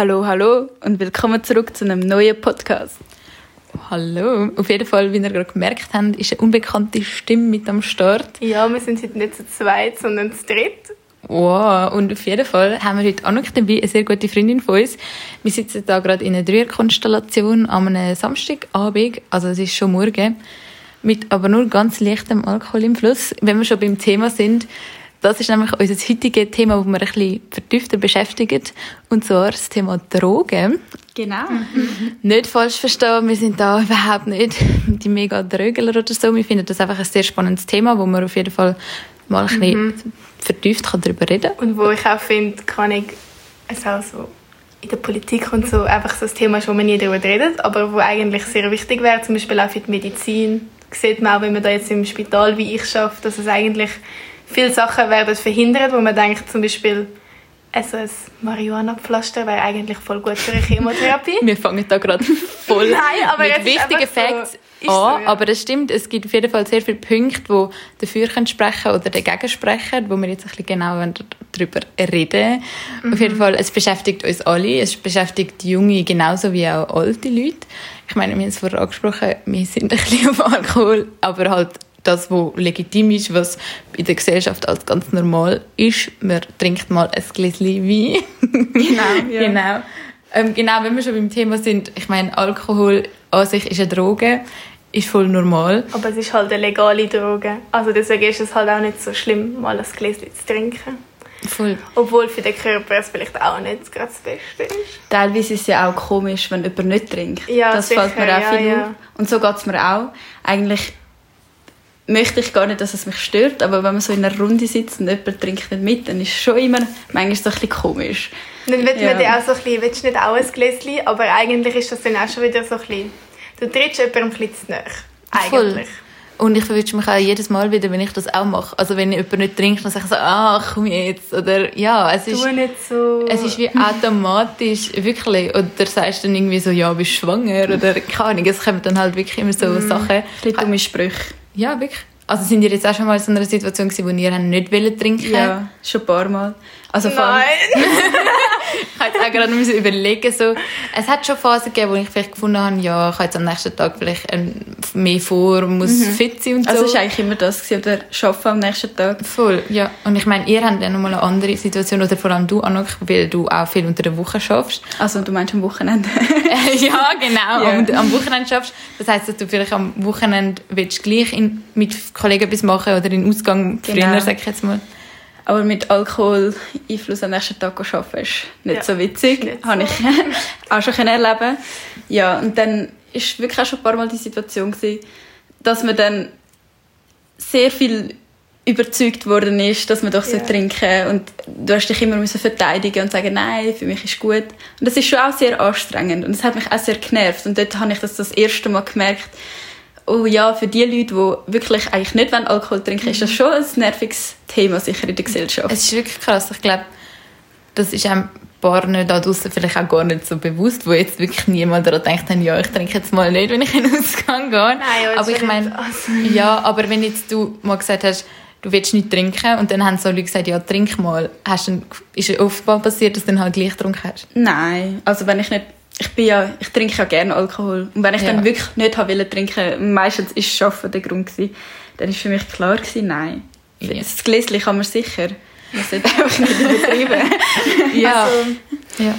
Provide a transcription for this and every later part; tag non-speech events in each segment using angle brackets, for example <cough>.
Hallo, hallo und willkommen zurück zu einem neuen Podcast. Hallo. Auf jeden Fall, wie ihr gerade gemerkt habt, ist eine unbekannte Stimme mit am Start. Ja, wir sind heute nicht zu zweit, sondern zu dritt. Wow, und auf jeden Fall haben wir heute auch noch dabei eine sehr gute Freundin von uns. Wir sitzen da gerade in einer Dreierkonstellation am einem Samstagabend, also es ist schon morgen, mit aber nur ganz leichtem Alkohol im Fluss. Wenn wir schon beim Thema sind, das ist nämlich unser heutiges Thema, das wir ein bisschen vertiefter beschäftigen, und zwar das Thema Drogen. Genau. Nicht falsch verstehen, wir sind da überhaupt nicht <laughs> die mega Drögler oder so. Wir finden das einfach ein sehr spannendes Thema, wo man auf jeden Fall mal ein bisschen vertieft kann darüber reden Und wo ich auch finde, kann ich es auch so in der Politik und so einfach so ein Thema ist, wo man nie darüber redet, aber wo eigentlich sehr wichtig wäre, zum Beispiel auch für die Medizin. Sieht man auch, wenn man da jetzt im Spital wie ich schaffe, dass es eigentlich viele Sachen werden verhindert, wo man denkt, zum Beispiel also ein Marihuana-Pflaster wäre eigentlich voll gut für eine Chemotherapie. <laughs> Wir fangen da gerade voll <laughs> Nein, mit wichtigen so. Facts Ist an. so, ja. Aber es stimmt, es gibt auf jeden Fall sehr viele Punkte, die dafür können sprechen oder dagegen sprechen, wo wir jetzt ein bisschen genau darüber reden Mhm. Auf jeden Fall, es beschäftigt uns alle. Es beschäftigt Junge genauso wie auch alte Leute. Ich meine, wir haben es vorher angesprochen, wir sind ein bisschen auf Alkohol, aber halt das, was legitim ist, was in der Gesellschaft als ganz normal ist. Man trinkt mal ein Gläschen Wein. <laughs> Genau, ja. Genau. Ähm, genau, wenn wir schon beim Thema sind, ich meine, Alkohol an sich ist eine Droge, ist voll normal. Aber es ist halt eine legale Droge. Also deswegen ist es halt auch nicht so schlimm, mal ein Gläschen zu trinken. Voll. Obwohl für den Körper es vielleicht auch nicht gerade das Beste ist. Teilweise ist es ja auch komisch, wenn jemand nicht trinkt. Ja, das sicher, fällt mir auch ja, viel ja. auf. Und so geht es mir auch. Eigentlich möchte ich gar nicht, dass es mich stört, aber wenn man so in einer Runde sitzt und jemand trinkt nicht mit, dann ist es schon immer manchmal so ein bisschen komisch. Dann wird Ja. man dir auch so ein bisschen, willst du nicht auch ein Gläschen? Aber eigentlich ist das dann auch schon wieder so ein bisschen, du trittst jemandem ein bisschen zu nahe. Voll. Eigentlich. Und ich verwünsche mich auch jedes Mal wieder, wenn ich das auch mache. Also wenn jemand nicht trinkt, dann sage ich so, ah, komm jetzt. Oder ja, es ist, Tu nicht so. es ist wie automatisch, wirklich. Oder sagst dann irgendwie so, ja, bist du schwanger? Oder keine Ahnung, es kommen dann halt wirklich immer so Sachen. Ein bisschen dumme Sprüche. Ja, wirklich. Also sind ihr jetzt auch schon mal in so einer Situation gewesen, wo ihr nicht wollt trinken Ja, schon ein paar Mal. Also Nein. <laughs> Ich habe jetzt auch gerade müssen überlegen, so, es hat schon Phasen gegeben, wo ich vielleicht gefunden habe, ja, ich habe jetzt am nächsten Tag vielleicht ähm, mehr vor, muss fit sein und so. Also es war eigentlich immer das, gewesen, oder arbeiten am nächsten Tag. Voll, ja. Und ich meine, ihr habt ja nochmal eine andere Situation, oder vor allem du, Anok, weil du auch viel unter der Woche schaffst. <laughs> Also du meinst am Wochenende? <laughs> ja, genau, Ja. und am Wochenende schaffst. Das heisst, dass du vielleicht am Wochenende willst gleich in, mit Kollegen etwas machen oder in Ausgang Genau. früher, sag ich jetzt mal. Aber mit Alkohol Einfluss am nächsten Tag arbeiten ist nicht Ja, so witzig. Habe ich auch <laughs> schon erleben Ja, und dann ist wirklich auch schon ein paar Mal die Situation gewesen, dass man dann sehr viel überzeugt worden ist, dass man doch Ja. so trinken und du hast dich immer müssen verteidigen und sagen, nein, für mich ist gut. Und das ist schon auch sehr anstrengend und das hat mich auch sehr genervt und dort habe ich das das erste Mal gemerkt, oh ja, für die Leute, die wirklich eigentlich nicht wollen Alkohol trinken, ist das schon ein nerviges Thema sicher in der Gesellschaft. Es ist wirklich krass. Ich glaube, das ist einem paar nicht da draussen vielleicht auch gar nicht so bewusst, wo jetzt wirklich niemand daran denkt, ja, ich trinke jetzt mal nicht, wenn ich in den Ausgang gehe. Nein, aber ich meine, also- ja, aber wenn jetzt du mal gesagt hast, du willst nicht trinken und dann haben so Leute gesagt, ja, trink mal, hast dann, ist es oft mal passiert, dass du dann halt gleich getrunken hast? Nein, also wenn ich nicht, ich bin ja, ich trinke ja gerne Alkohol und wenn ich Ja. dann wirklich nicht habe wollen trinken, meistens ist Schaffen der Grund gewesen, dann ist für mich klar gewesen, nein. Ja. Das Gläschen kann man sicher. Man sollte <laughs> einfach nicht übertreiben. <laughs> Ja. Also, ja.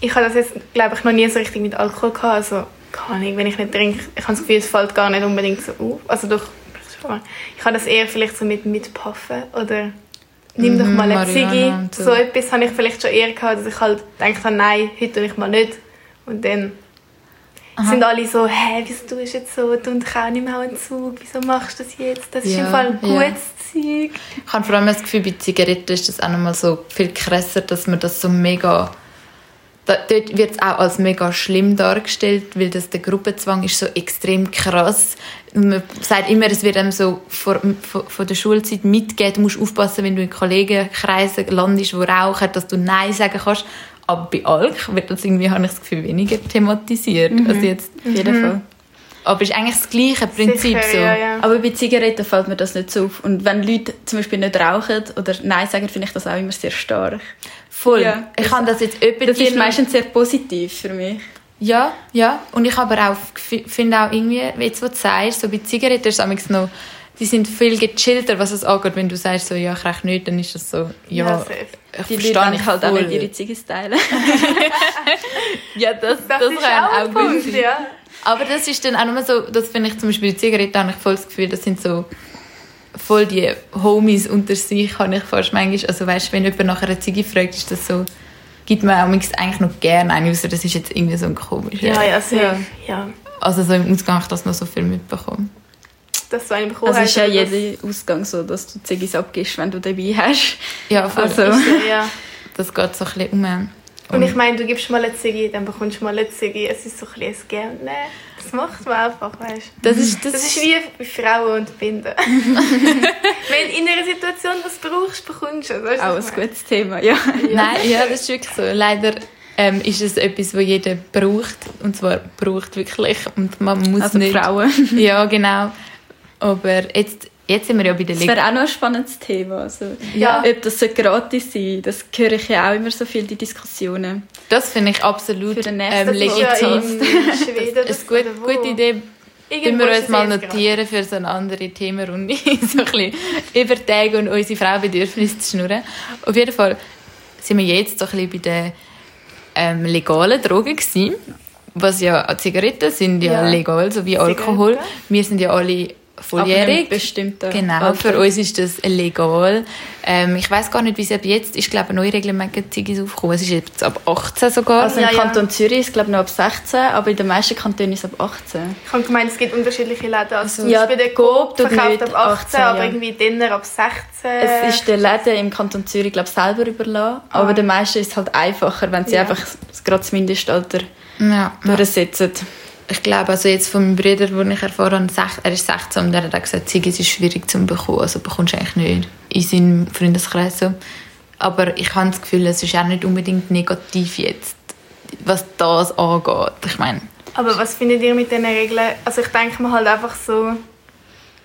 ich habe das jetzt, glaube ich, noch nie so richtig mit Alkohol gehabt. Also, keine Ahnung, wenn ich nicht trinke, ich habe das Gefühl, es fällt gar nicht unbedingt so auf. Also doch, ich habe das eher vielleicht so mit, mit Puffen oder nimm doch Mhm, mal eine Marihuana Ziggy. so. Etwas habe ich vielleicht schon eher gehabt, dass ich halt gedacht habe, nein, heute tue ich mal nicht. Und dann sind alle so, hä, wieso tust du jetzt so, du und ich auch nicht mehr einen Zug, wieso machst du das jetzt? Das ist Ja, im Fall ja. gutes Zeug. Ich habe vor allem das Gefühl, bei Zigaretten ist das auch nochmal so viel krasser, dass man das so mega... Da, dort wird es auch als mega schlimm dargestellt, weil das, der Gruppenzwang ist so extrem krass. Man sagt immer, es wird einem so vor, vor, von der Schulzeit mitgegeben, du musst aufpassen, wenn du in Kollegenkreisen landest, die rauchen, dass du Nein sagen kannst. Aber bei Alk wird das irgendwie, habe ich das Gefühl, weniger thematisiert. Also jetzt, Auf jeden Fall. aber es ist eigentlich das gleiche Prinzip. Sicher, so. ja, ja. Aber bei Zigaretten fällt mir das nicht so auf. Und wenn Leute zum Beispiel nicht rauchen oder Nein sagen, finde ich das auch immer sehr stark. Voll. Ja. Ich habe das jetzt öppe Das ist meistens sehr positiv für mich. Ja, ja. Und ich aber auch finde auch irgendwie, jetzt was du sagst, so bei Zigaretten ist es noch, die sind viel gechillter, was es angeht. Wenn du sagst, so, ja, ich rauche nicht, dann ist das so, ja, Ja, ich Die verstehe ich ich halt auch voll. nicht ihre Ziggis teilen. <laughs> Ja, das, das, Das, ist kann auch auch ein gut Punkt, sein. ja. Aber das ist dann auch nur so, das finde ich zum Beispiel bei Zigaretten, habe ich voll das Gefühl, das sind so voll die Homies unter sich, habe ich fast manchmal, also weißt, wenn jemand nach einer Ziege fragt, ist das so, gibt man auch eigentlich noch gerne eine, außer das ist jetzt irgendwie so ein komischer. Ja, ja, safe. Ja. Also so im Ausgang habe ich das noch so viel mitbekommen. Das so eine bekommen Also ist ja hast, das- jeder Ausgang so, dass du Ziggis abgibst, wenn du dabei hast. Ja, voll. Also- Ist ja, ja. das geht so ein bisschen um. Und ich meine, du gibst mal eine Ziggy, dann bekommst du mal eine Ziggy. Es ist so ein bisschen ein Gern. Nein, das macht man einfach, weißt du. das ist, das, Das ist wie bei Frauen und Binden. <laughs> Wenn du in einer Situation was brauchst, bekommst du es. weißt du, Auch ein meine? gutes Thema, ja. Nein, ja, das ist wirklich so. Leider ähm, ist es etwas, was jeder braucht. Und zwar braucht wirklich. Und man muss Also nicht. Frauen. Ja, genau. Aber jetzt, jetzt sind wir ja bei der Das Leg wäre auch noch ein spannendes Thema. Also, Ja. Ob das so gratis sein das höre ich ja auch immer so viel, die Diskussionen. Das finde ich absolut Für den nächsten ähm, Das ist ja legitim. Schweden. Das das ist eine gut, gute Idee. Irgendwo wir uns mal jetzt notieren für so eine andere Themenrunde. <laughs> so ein bisschen über Tage und unsere Frauenbedürfnisse zu schnurren. Auf jeden Fall sind wir jetzt so ein bisschen bei den ähm, legalen Drogen gewesen. Was ja, Zigaretten sind ja, Ja. legal, so wie Alkohol. Zigaretten. Wir sind ja alle volljährig. Bestimmter Genau, für uns ist das legal. Ähm, ich weiß gar nicht, wie es ab jetzt ist. Ich glaube, neue Ziggis aufgekommen. Es ist jetzt ab 18 sogar. Also Ja, im ja. Kanton Zürich ist es glaube ich noch ab 16, aber in den meisten Kantonen ist es ab 18. Ich habe gemeint, es gibt unterschiedliche Läden. Also Ja, ja, bei der Coop verkauft ab 18, 18, aber ja. irgendwie Dinner ab 16. Es ist den Läden im Kanton Zürich glaube ich selber überlassen, aber den meisten ist es halt einfacher, wenn sie Ja. einfach gerade das Mindestalter ja, ja. durchsetzen. Ich glaube, also jetzt von meinem Bruder, den ich erfahren habe, er ist 16 und er hat gesagt, Ziggis ist schwierig zu bekommen. Also bekommst du eigentlich nicht in seinem Freundeskreis so. Aber ich habe das Gefühl, es ist auch nicht unbedingt negativ jetzt, was das angeht. Ich meine, Aber was findet ihr mit diesen Regeln? Also ich denke mir halt einfach so,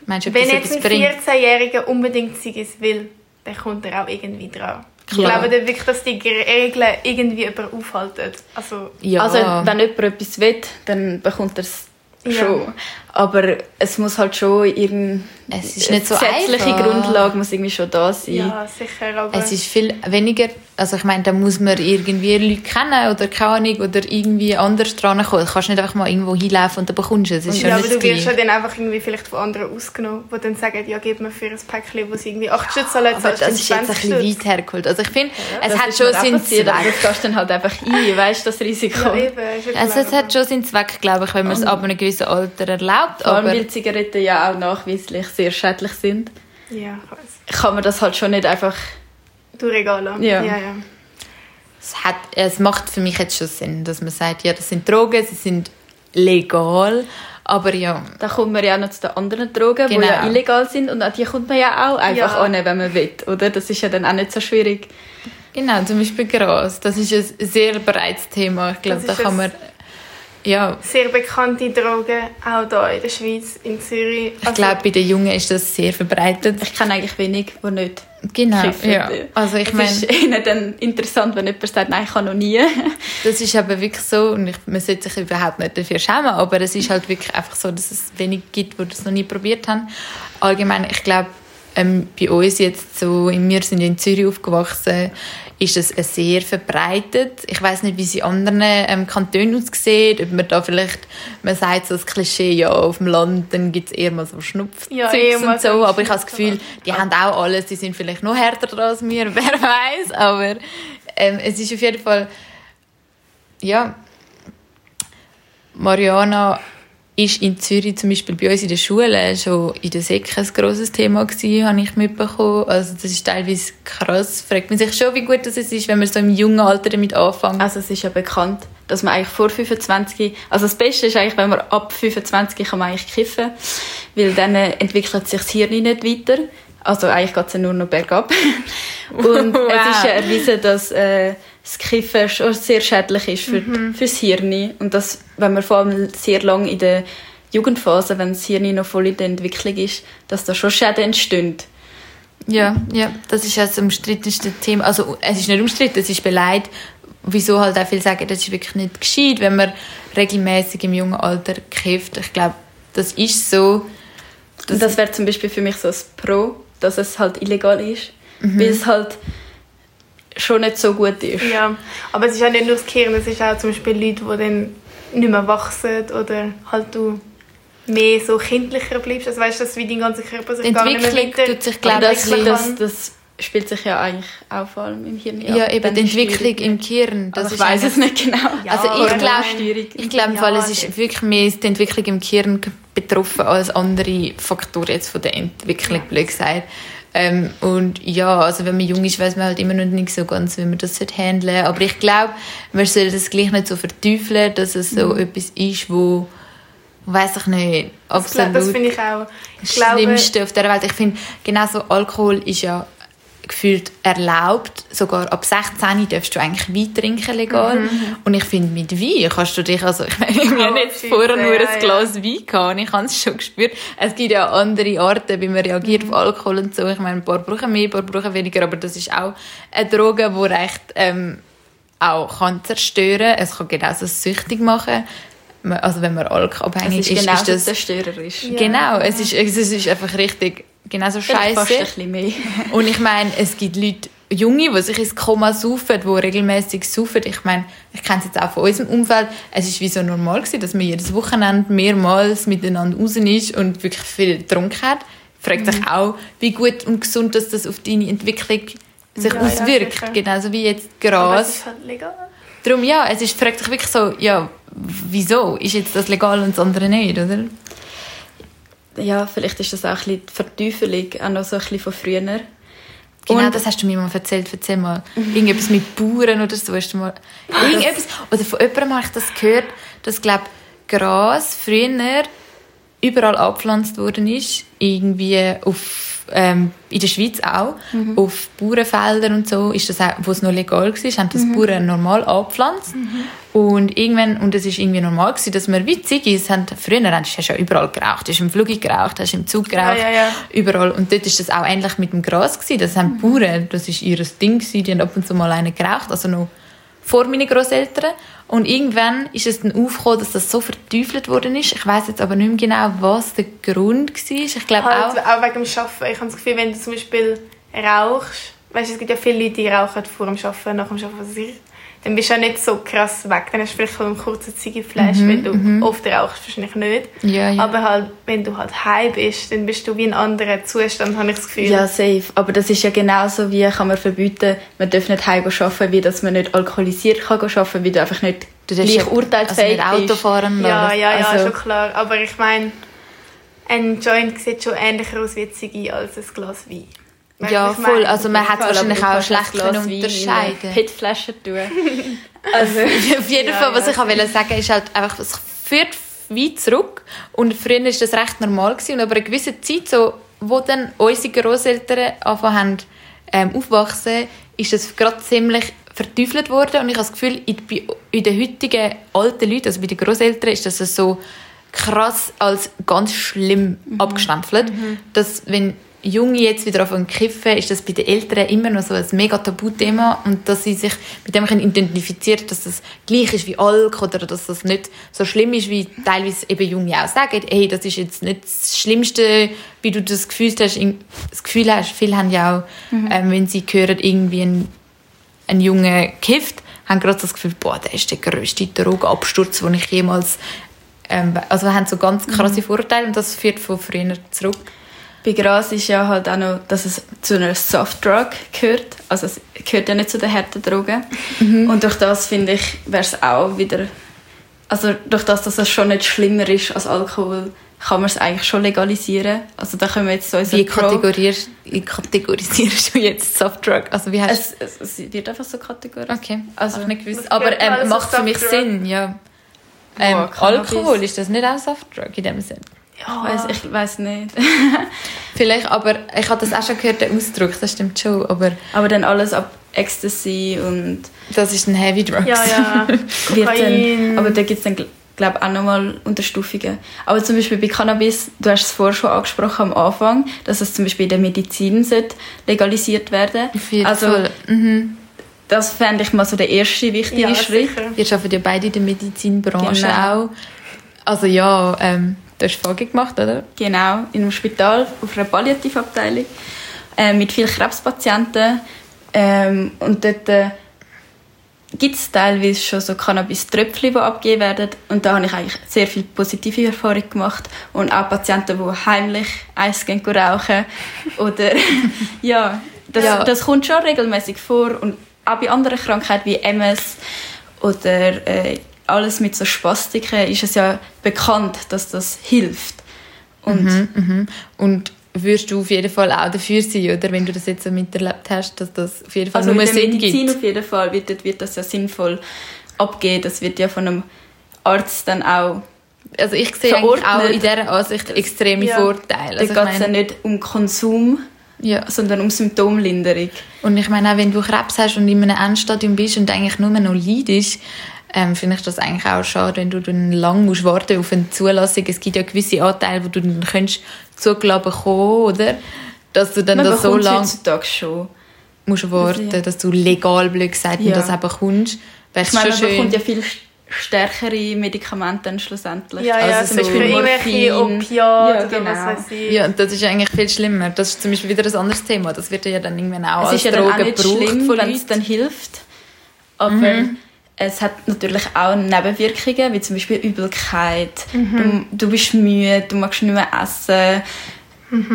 meinst du, wenn jetzt ein bringt? 14-Jähriger unbedingt Ziggis will, dann kommt er auch irgendwie dran. Ich Klar. glaube dann wirklich, dass die Regeln irgendwie jemanden aufhalten. Also, Ja, Also wenn jemand etwas will, dann bekommt er es Ja. schon. Aber es muss halt schon irgendeine Es ist nicht so gesetzliche einfach. Grundlage muss irgendwie schon da sein. ja, sicher, aber... Es ist viel weniger, also ich meine, da muss man irgendwie Leute kennen oder keine Ahnung, oder irgendwie anders dran kommen. Du kannst nicht einfach mal irgendwo hinlaufen und dann bekommst du es. Es ist ja, ja aber du wirst ja dann einfach irgendwie vielleicht von anderen ausgenommen, die dann sagen, ja, gib mir für ein Päckchen, wo sie irgendwie 8 Stütze zahlen, zahlst das ist jetzt ein 20 bisschen Stutz. weit hergeholt. Also ich finde, es Das hat ist schon seinen Zweck. Das gehst dann halt einfach ein, weißt du, das Risiko. Ja, eben, ja Also es hat schon seinen Zweck, glaube ich, wenn man es ab einem gewissen Alter erlaubt. Vor allem, Aber weil Zigaretten ja auch nachweislich sehr schädlich sind, Ja, ich weiss. kann man das halt schon nicht einfach... Du Regalo. Ja. ja, ja. es, hat, es macht für mich jetzt schon Sinn, dass man sagt, ja, das sind Drogen, sie sind legal, aber ja, Da kommt man ja auch noch zu den anderen Drogen, die Genau. ja illegal sind und an die kommt man ja auch einfach Ja. an, wenn man will, oder? Das ist ja dann auch nicht so schwierig. genau, zum Beispiel Gras, das ist ein sehr breites Thema. Ich glaube, da kann man, ja, Sehr bekannte Drogen, auch hier in der Schweiz, in Zürich. ich glaube, bei den Jungen ist das sehr verbreitet. Ich kenne eigentlich wenig, die nicht Genau, kiffen. ja. Also ich es meine, ist ihnen dann interessant, wenn jemand sagt, nein, ich kann noch nie. <laughs> das ist aber wirklich so und ich, man sollte sich überhaupt nicht dafür schämen, aber es ist halt wirklich einfach so, dass es wenig gibt, die das noch nie probiert haben. Allgemein, ich glaube, ähm, bei uns jetzt so, wir sind ja in Zürich aufgewachsen, ist es äh, sehr verbreitet. Ich weiß nicht, wie es in anderen ähm, Kantonen aussieht, ob man da vielleicht, man sagt so das Klischee, ja, auf dem Land, dann gibt es eher mal so Schnupf Ja, und so aber ich habe das. Gefühl, die haben auch alles, die sind vielleicht noch härter dran als wir, <laughs> wer weiß, aber ähm, es ist auf jeden Fall ja, Mariana ist in Zürich zum Beispiel bei uns in der Schule schon in der Sek ein grosses Thema gewesen, habe ich mitbekommen. Also das ist teilweise krass. Fragt man sich schon, wie gut das ist, wenn man so im jungen Alter damit anfängt. Also es ist ja bekannt, dass man eigentlich vor 25, also das Beste ist eigentlich, wenn man ab 25 kann man eigentlich kiffen, weil dann äh, entwickelt sich das Hirn nicht weiter. Also eigentlich geht es ja nur noch bergab. <laughs> Und Wow. es ist ja erwiesen, dass äh, das Kiffen schon sehr schädlich ist für, fürs Hirn. Und dass, wenn man vor allem sehr lange in der Jugendphase, wenn das Hirn noch voll in der Entwicklung ist, dass da schon Schäden entstehen. Ja, ja, das ist das umstrittenste Thema. Also es ist nicht umstritten, es ist beleidigt. Wieso halt auch viele sagen, das ist wirklich nicht gescheit, wenn man regelmäßig im jungen Alter kifft. Ich glaube, das ist so. Das, das wäre zum Beispiel für mich so das Pro, dass es halt illegal ist. Mhm. Weil es halt schon nicht so gut ist. Ja, aber es ist auch nicht nur das Gehirn, es ist auch zum Beispiel Leute, die dann nicht mehr wachsen oder halt du mehr so kindlicher bleibst. Also weißt du, wie dein ganzer Körper sich gar nicht mehr tut sich, glaube das, das, das spielt sich ja eigentlich auch vor allem im Hirn. Ja, ja eben die Entwicklung im Gehirn. Das also ich weiß es nicht genau. <laughs> Ja, also ich glaube, ich glaube, ja, es ist wirklich mehr die Entwicklung im Gehirn betroffen als andere Faktoren jetzt von der Entwicklung, blöd gesagt. Ähm, und ja, also wenn man jung ist, weiß man halt immer noch nicht so ganz, wie man das handeln sollte. Aber ich glaube, man soll das gleich nicht so verteufeln, dass es so mhm. etwas ist, wo weiß ich nicht, absolut das, das finde ich auch. Ich das Schlimmste auf der Welt. Ich finde, genauso Alkohol ist ja gefühlt erlaubt. Sogar ab 16 darfst du eigentlich Wein trinken legal. Mhm. Und ich finde, mit Wein kannst du dich, also <laughs> ich meine, wir haben jetzt vorher nur ein Glas ja. Wein gehabt und ich habe es schon gespürt. Es gibt ja andere Arten, wie man reagiert mhm. auf Alkohol und so. Ich meine, ein paar brauchen mehr, ein paar brauchen weniger, aber das ist auch eine Droge, die recht ähm, auch kann zerstören. Es kann genauso süchtig machen also wenn man alkoholabhängig ist, ist, ist das zerstörerisch. Ja. Genau, es ist, es ist einfach richtig genauso scheiße. <laughs> Und ich meine, es gibt Leute, Junge, die sich ins Koma saufen, die regelmäßig saufen. Ich meine, ich kenne es jetzt auch von unserem Umfeld. Es ist wie so normal gewesen, dass man jedes Wochenende mehrmals miteinander raus ist und wirklich viel getrunken hat. Fragt mhm. sich auch, wie gut und gesund dass das auf deine Entwicklung sich ja, auswirkt. Ja, Genauso wie jetzt Gras. Aber es ist halt legal. Darum ja, es ist, fragt sich wirklich so, ja, wieso ist jetzt das legal und das andere nicht, oder? Ja, vielleicht ist das auch ein bisschen die Verteufelung, auch noch so ein bisschen von früher. Genau, und das hast du mir mal erzählt. Erzähl mal. Irgendetwas mit Bauern oder so. Hast du mal irgendetwas, oder von jemandem habe ich das gehört, dass, glaube Gras früher überall abgepflanzt worden ist. Irgendwie auf ähm, in der Schweiz auch, mhm. auf Bauernfeldern und so, ist das auch, wo es noch legal war, haben das mhm. Bauern normal angepflanzt. Mhm. Und irgendwann, und es ist irgendwie normal gewesen, dass man witzig ist, haben, früher hast du ja überall geraucht, hast im Flug geraucht, hast im Zug geraucht, ja, ja, ja. überall. Und dort ist das auch ähnlich mit dem Gras gewesen, das haben mhm. Bauern, das ist ihr Ding gewesen, die haben ab und zu mal einen geraucht, also noch vor meinen Großeltern. Und irgendwann ist es dann aufgekommen, dass das so verteufelt worden ist. Ich weiß jetzt aber nicht mehr genau, was der Grund war. Ich glaube halt, auch... auch wegen dem Arbeiten. Ich habe das Gefühl, wenn du zum Beispiel rauchst, weißt, es gibt ja viele Leute, die rauchen vor dem Arbeiten, nach dem Arbeiten, was ich dann bist du ja nicht so krass weg. Dann hast du vielleicht einen kurzen Ziegeflash, mhm, wenn du mhm. oft rauchst, wahrscheinlich nicht. Ja, ja. Aber halt, wenn du halt heim bist, dann bist du wie in einem anderen Zustand, habe ich das Gefühl. Ja, safe. Aber das ist ja genauso wie, kann man verbieten, man darf nicht heim arbeiten, wie dass man nicht alkoholisiert kann arbeiten, wie du einfach nicht du gleich ja, urteilsfähig also nicht Auto fahren Ja, ja, ja, also. schon klar. Aber ich meine, ein Joint sieht schon ähnlicher aus wie Ziggy als ein Glas Wein. Ja, voll. Also man hat wahrscheinlich auch schlecht unterscheiden. Pitflaschen tun. also auf jeden <laughs> ja, <laughs> Fall, was ich auch sagen ist halt einfach, es führt weit zurück und früher war das recht normal gewesen. und aber eine gewisse Zeit, so, wo dann unsere Großeltern angefangen haben ähm, aufwachsen, ist das gerade ziemlich verteufelt worden und ich habe das Gefühl, in, in den heutigen alten Leuten, also bei den Großeltern, ist das so krass als ganz schlimm mhm. abgestempelt, mhm. dass wenn Junge jetzt wieder auf kiffen, ist das bei den Eltern immer noch so ein mega Tabuthema und dass sie sich mit dem identifizieren dass das gleich ist wie Alk oder dass das nicht so schlimm ist, wie teilweise eben Junge auch sagen, hey, das ist jetzt nicht das Schlimmste, wie du das Gefühl hast, das Gefühl hast, viele haben ja auch, mhm. ähm, wenn sie hören, irgendwie ein, ein Junge kifft, haben gerade das Gefühl, boah, der ist der grösste Drogenabsturz, den ich jemals ähm, also haben so ganz krasse mhm. Vorurteile und das führt von früher zurück. Bei Gras ist ja halt auch noch, dass es zu einer Softdrug gehört. Also es gehört ja nicht zu den harten Drogen. Mhm. Und durch das finde ich, wäre es auch wieder... Also durch das, dass es schon nicht schlimmer ist als Alkohol, kann man es eigentlich schon legalisieren. Also da können wir jetzt so Wie kategorierst, kategorisierst du jetzt Softdrug? Also wie heißt es, es, es wird einfach so kategorisiert. Okay, also Ach, nicht gewusst. Aber ähm, macht für mich Sinn, ja. Ähm, Alkohol, ist das nicht auch Softdrug in dem Sinne? Ja, ich weiß nicht. <laughs> Vielleicht, aber ich habe das auch schon gehört, der Ausdruck, das stimmt schon. Aber, aber dann alles ab Ecstasy und... Das ist ein Heavy Drugs. Ja, ja. <laughs> dann, aber da gibt es dann, glaube glaube auch nochmal Unterstufungen. Aber zum Beispiel bei Cannabis, du hast es vorher schon angesprochen am Anfang, dass es zum Beispiel in der Medizin sollte legalisiert werden Auf jeden Also Fall. Mhm. das fände ich mal so der erste wichtige Ja, Schritt. sicher. Wir arbeiten ja beide in der Medizinbranche Genau. auch. Also ja, ähm, du hast Frage gemacht, oder? Genau, in einem Spital auf einer Palliativabteilung äh, mit vielen Krebspatienten. Ähm, und dort äh, gibt es teilweise schon so Cannabis-Tröpfchen, die abgegeben werden. Und da habe ich eigentlich sehr viele positive Erfahrungen gemacht. Und auch Patienten, die heimlich Eis gehen rauchen. <laughs> Oder, ja, das, Ja. das kommt schon regelmäßig vor. Und auch bei anderen Krankheiten wie MS oder äh, alles mit so Spastiken ist es ja bekannt, dass das hilft. Und Mhm, mhm. Und würdest du auf jeden Fall auch dafür sein, oder? Wenn du das jetzt so miterlebt hast, dass das auf jeden Fall Also nur Sinn Medizin gibt. auf jeden Fall wird, wird das ja sinnvoll abgehen. Das wird ja von einem Arzt dann auch. Also ich sehe auch in dieser Ansicht extreme Ja. Vorteile. Also da geht es ja nicht um Konsum, ja. sondern um Symptomlinderung. Und ich meine auch, wenn du Krebs hast und in einem Endstadium bist und eigentlich nur noch leidest, ähm, finde ich das eigentlich auch schade, wenn du dann lang musst warten auf eine Zulassung. Es gibt ja gewisse Anteile, wo du dann könntest zugelassen bekommen, oder? Dass du dann Man das so lange heutzutage schon. musst warten, Ja. dass du legal, blöd gesagt, und Ja. das auch bekommst. Wäre Ich meine, man schön. bekommt ja viel stärkere Medikamente dann schlussendlich. Ja, ja, Also zum so Beispiel irgendwelche Morphin. Opiate Ja, genau. was weiß ich. Ja, und das ist eigentlich viel schlimmer. Das ist zum Beispiel wieder ein anderes Thema. Das wird ja dann irgendwann auch es als ist ja dann auch Droge nicht gebraucht schlimm, wenn es dann hilft. Aber es hat natürlich auch Nebenwirkungen, wie zum Beispiel Übelkeit. Du, du bist müde, du magst nicht mehr essen.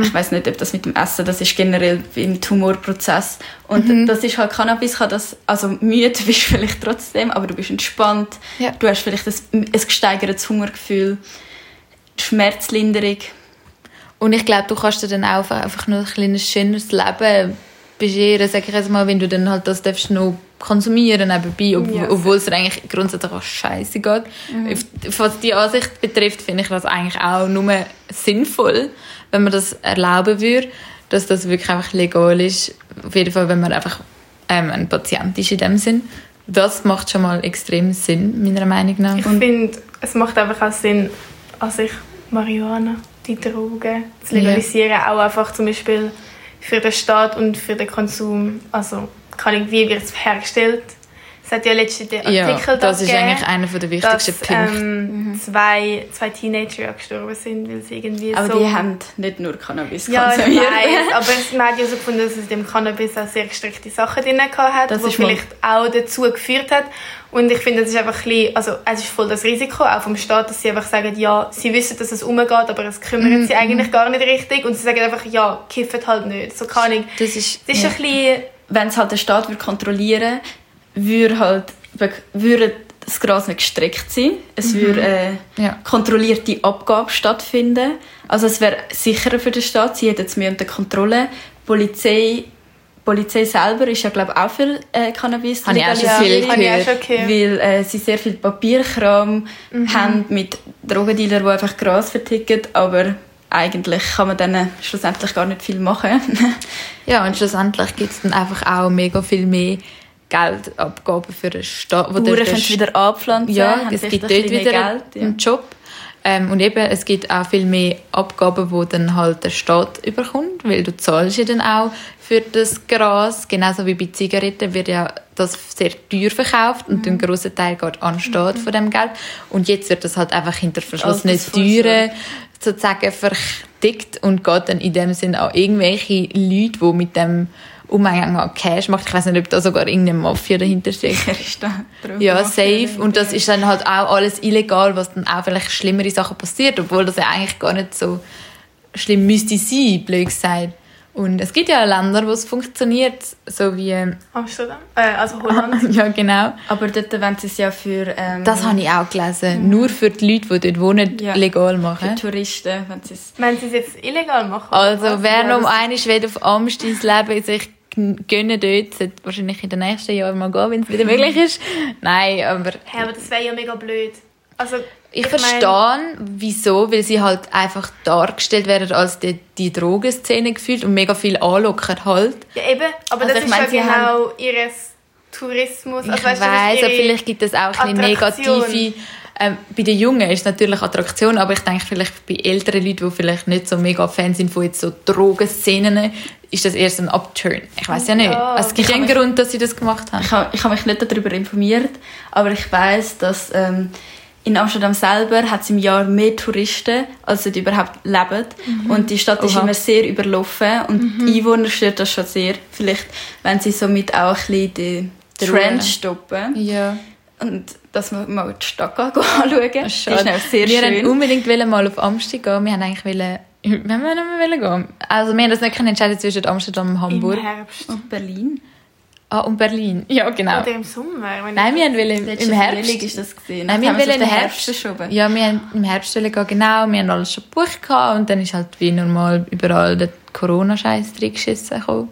Ich weiß nicht, ob das mit dem Essen, das ist generell im Tumorprozess. Und das ist halt Cannabis, kann das, also müde bist du vielleicht trotzdem, aber du bist entspannt. Ja. Du hast vielleicht ein, ein gesteigertes Hungergefühl, Schmerzlinderung. Und ich glaube, du kannst dir dann auch einfach nur ein kleines schöneres Leben bescheren, sag ich jetzt mal, wenn du dann halt das darfst noch konsumieren nebenbei, ob, Ja. obwohl es dir eigentlich grundsätzlich auch scheiße geht. Was die Ansicht betrifft, finde ich das eigentlich auch nur sinnvoll, wenn man das erlauben würde, dass das wirklich einfach legal ist. Auf jeden Fall, wenn man einfach ähm, ein Patient ist in dem Sinn. Das macht schon mal extrem Sinn, meiner Meinung nach. Ich finde, es macht einfach auch Sinn, an sich Marihuana, die Droge, zu legalisieren. Auch einfach zum Beispiel für den Staat und für den Konsum. Also, kann ich, wie wird es hergestellt? Es hat ja letztens den ja, Artikel das ist gegeben, eigentlich einer der wichtigsten dass Punkte. ähm, zwei, zwei Teenager ja gestorben sind, weil sie irgendwie Aber so... die haben nicht nur Cannabis ja, ich konsumiert. weiß, <laughs> aber es- man hat ja so gefunden, dass es in dem Cannabis auch sehr strikte Sachen drin hat, Das was vielleicht auch dazu geführt hat. Und ich finde, das ist einfach ein bisschen, also es ist voll das Risiko, auch vom Staat, dass sie einfach sagen, ja, sie wissen, dass es umgeht, aber es kümmert Mhm, sie eigentlich gar nicht richtig. Und sie sagen einfach, ja, kiffen halt nicht. So kann ich. Das ist, Das ist ja. ein bisschen, wenn es halt der Staat würde kontrollieren würde, halt, würde das Gras nicht gestreckt sein. Es würde äh, Ja. kontrollierte Abgabe stattfinden. Also es wäre sicherer für den Staat, sie hätten es mehr unter Kontrolle. Polizei, Polizei selber ist ja glaube ich auch viel äh, Cannabis Habe ich auch schon viel gehört. weil äh, sie sehr viel Papierkram haben mit Drogendealern, die einfach Gras verticken, aber eigentlich kann man dann schlussendlich gar nicht viel machen. <laughs> Ja, und schlussendlich gibt es dann einfach auch mega viel mehr Geldabgaben für den Staat. Bauern können es wieder anpflanzen, Ja, es gibt dort wieder Geld. Ja. einen Job. Ähm, und eben, es gibt auch viel mehr Abgaben, wo dann halt der Staat überkommt, weil du zahlst ja dann auch für das Gras. Genauso wie bei Zigaretten wird ja das sehr teuer verkauft und Mhm. ein grosser Teil geht an den Staat von dem Geld. Und jetzt wird das halt einfach hinter verschlossenen. Türen sozusagen vertickt und geht dann in dem Sinn an irgendwelche Leute, die mit dem Umgang an Cash macht. Ich weiß nicht, ob da sogar irgendeine Mafia dahinter steckt. <laughs> Ja, safe. Und das ist dann halt auch alles illegal, was dann auch vielleicht schlimmere Sachen passiert, obwohl das ja eigentlich gar nicht so schlimm müsste sein, blöd gesagt. Und es gibt ja Länder, wo es funktioniert, so wie... Amsterdam, äh, also Holland. <laughs> ja, genau. Aber dort wollen sie es ja für, ähm, Das habe ich auch gelesen. Nur für die Leute, die dort wohnen, Ja. legal für machen. Touristen. Wenn sie es Wenn sie es jetzt illegal machen. Also, wer noch das- einmal will auf Amstins leben, sich gönnen dort, sollte wahrscheinlich in den nächsten Jahren mal gehen, wenn es wieder möglich ist. <laughs> Nein, aber Hä, aber das wäre ja mega blöd. Also, Ich, mein- verstehe, wieso, weil sie halt einfach dargestellt werden als die, die Drogenszene gefühlt und mega viel anlocken halt. Ja, eben, aber Also das ich ist meine, ja sie genau ihres Tourismus. Ich Also, weißt weiss, aber vielleicht gibt es auch ein negative Ähm, bei den Jungen ist es natürlich Attraktion, aber ich denke vielleicht bei älteren Leuten, die vielleicht nicht so mega Fan sind von jetzt so Drogenszenen, ist das erst ein Upturn. Ich weiß ja nicht. Ja, also, es gibt ich einen habe Grund, dass sie das gemacht haben. Ich habe ich hab mich nicht darüber informiert, aber ich weiß, dass ähm, in Amsterdam selber hat es im Jahr mehr Touristen, als dort überhaupt leben. Und die Stadt ist Oha. immer sehr überlaufen und die Einwohner stört das schon sehr. Vielleicht, wenn sie somit auch ein bisschen den Die Trend stoppen. Ja. Und dass wir mal die Stadt <laughs> anschauen. Die ist nämlich sehr wir schön. wollten unbedingt mal auf Amsterdam gehen. Wir haben eigentlich wollen, wir haben nicht mehr wollen gehen. Also wir haben das nicht entscheiden zwischen Amsterdam und Hamburg. Im Herbst. Und Berlin. Ah, und Berlin. Ja, genau. Oder im Sommer. Nein, wir haben Letztes im Herbst. Frühling ist das gesehen. Nein, wir haben auf im Herbst. verschoben. Ja, wir haben im Herbst gehen, genau. Wir haben alles schon gebucht gehabt und dann ist halt wie normal überall der Corona-Scheiß drin geschissen gekommen.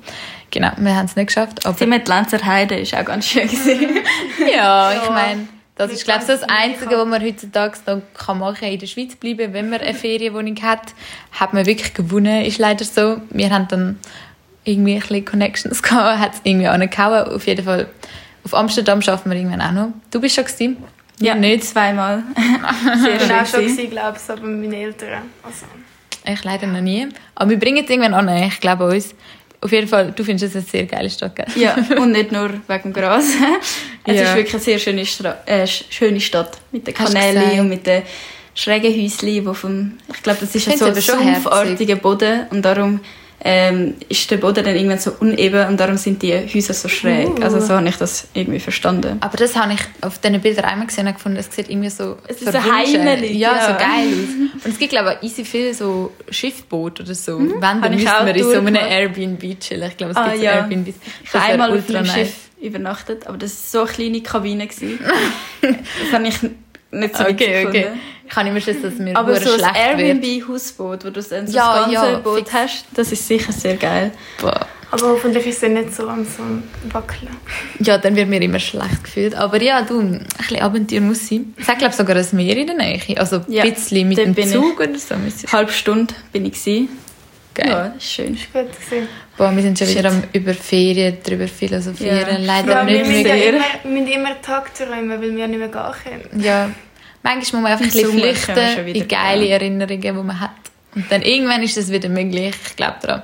Genau, wir haben es nicht geschafft. Aber Sie mit Lenzer Heide ist auch ganz schön gesehen. <laughs> ja, ich meine, das ist glaube ich das Einzige, was man heutzutage noch kann machen kann, in der Schweiz bleiben. Wenn man eine Ferienwohnung hat, hat man wirklich gewonnen, ist leider so. Wir haben dann irgendwie ein bisschen Connections <laughs> gehabt, hat es irgendwie angehauen. Auf jeden Fall, auf Amsterdam schaffen wir irgendwann auch noch. Du bist schon gewesen? Ja, nicht. zweimal. <laughs> Sehr Ich bin auch schon, gewesen, glaube ich, aber mit meinen Eltern. Also, Ich leider noch nie. Aber wir bringen es irgendwann an, ich glaube uns. Auf jeden Fall, du findest es eine sehr geile Stadt, gell? Ja, <laughs> und nicht nur wegen dem Gras. Es Ja. ist wirklich eine sehr schöne, Stra äh, sch- schöne Stadt. Mit den Kanälen und mit den schrägen Häuschen, die vom... Ich glaube, das ist Ich so ein sumpfartiger Boden und darum ähm, ist der Boden dann irgendwann so uneben und darum sind die Häuser so schräg. Uh. Also so habe ich das irgendwie verstanden. Aber das habe ich auf diesen Bildern einmal gesehen und gefunden, es sieht irgendwie so Es ist so heimelig, ja, ja. so geil aus. <laughs> Und es gibt, glaube ich, auch easy viel so Schiffboot oder so. Wenn, dann müssen wir in so einem. Airbnb chillen. Ich glaube, es Ah, gibt so ja. Ich habe einmal auf einem. Schiff übernachtet, aber das war so eine kleine Kabine. <laughs> das habe ich nicht so Okay, okay. gefunden. Ich kann immer schon, dass mir Aber aber so ein schlecht wird. Airbnb-Hausboot, wo du dann so Ja, das ganze ja, Boot fix. hast, das ist sicher sehr geil. Boah. aber hoffentlich ist es nicht so am so Wackeln. Ja, dann wird mir immer schlecht gefühlt. Aber ja, du, ein bisschen Abenteuer muss sein. Es hat, glaube ich, sogar ein Meer in der Nähe. Also Ja, ein bisschen mit dem bin ich. Zug oder so. Halbe Stunde bin ich gewesen. Geil. Ja, ist schön. Ist gut gewesen. Boah, wir sind schon Shit. wieder am über Ferien drüber philosophieren. Ja. Leider Ja, wir nicht müssen, mehr. ja sehr. immer, wir müssen immer Tagträumen, weil wir ja nicht mehr gehen können. Ja, manchmal muss man einfach ein bisschen flüchten in geile. Erinnerungen, die man hat. Und dann irgendwann ist das wieder möglich. Ich glaube daran.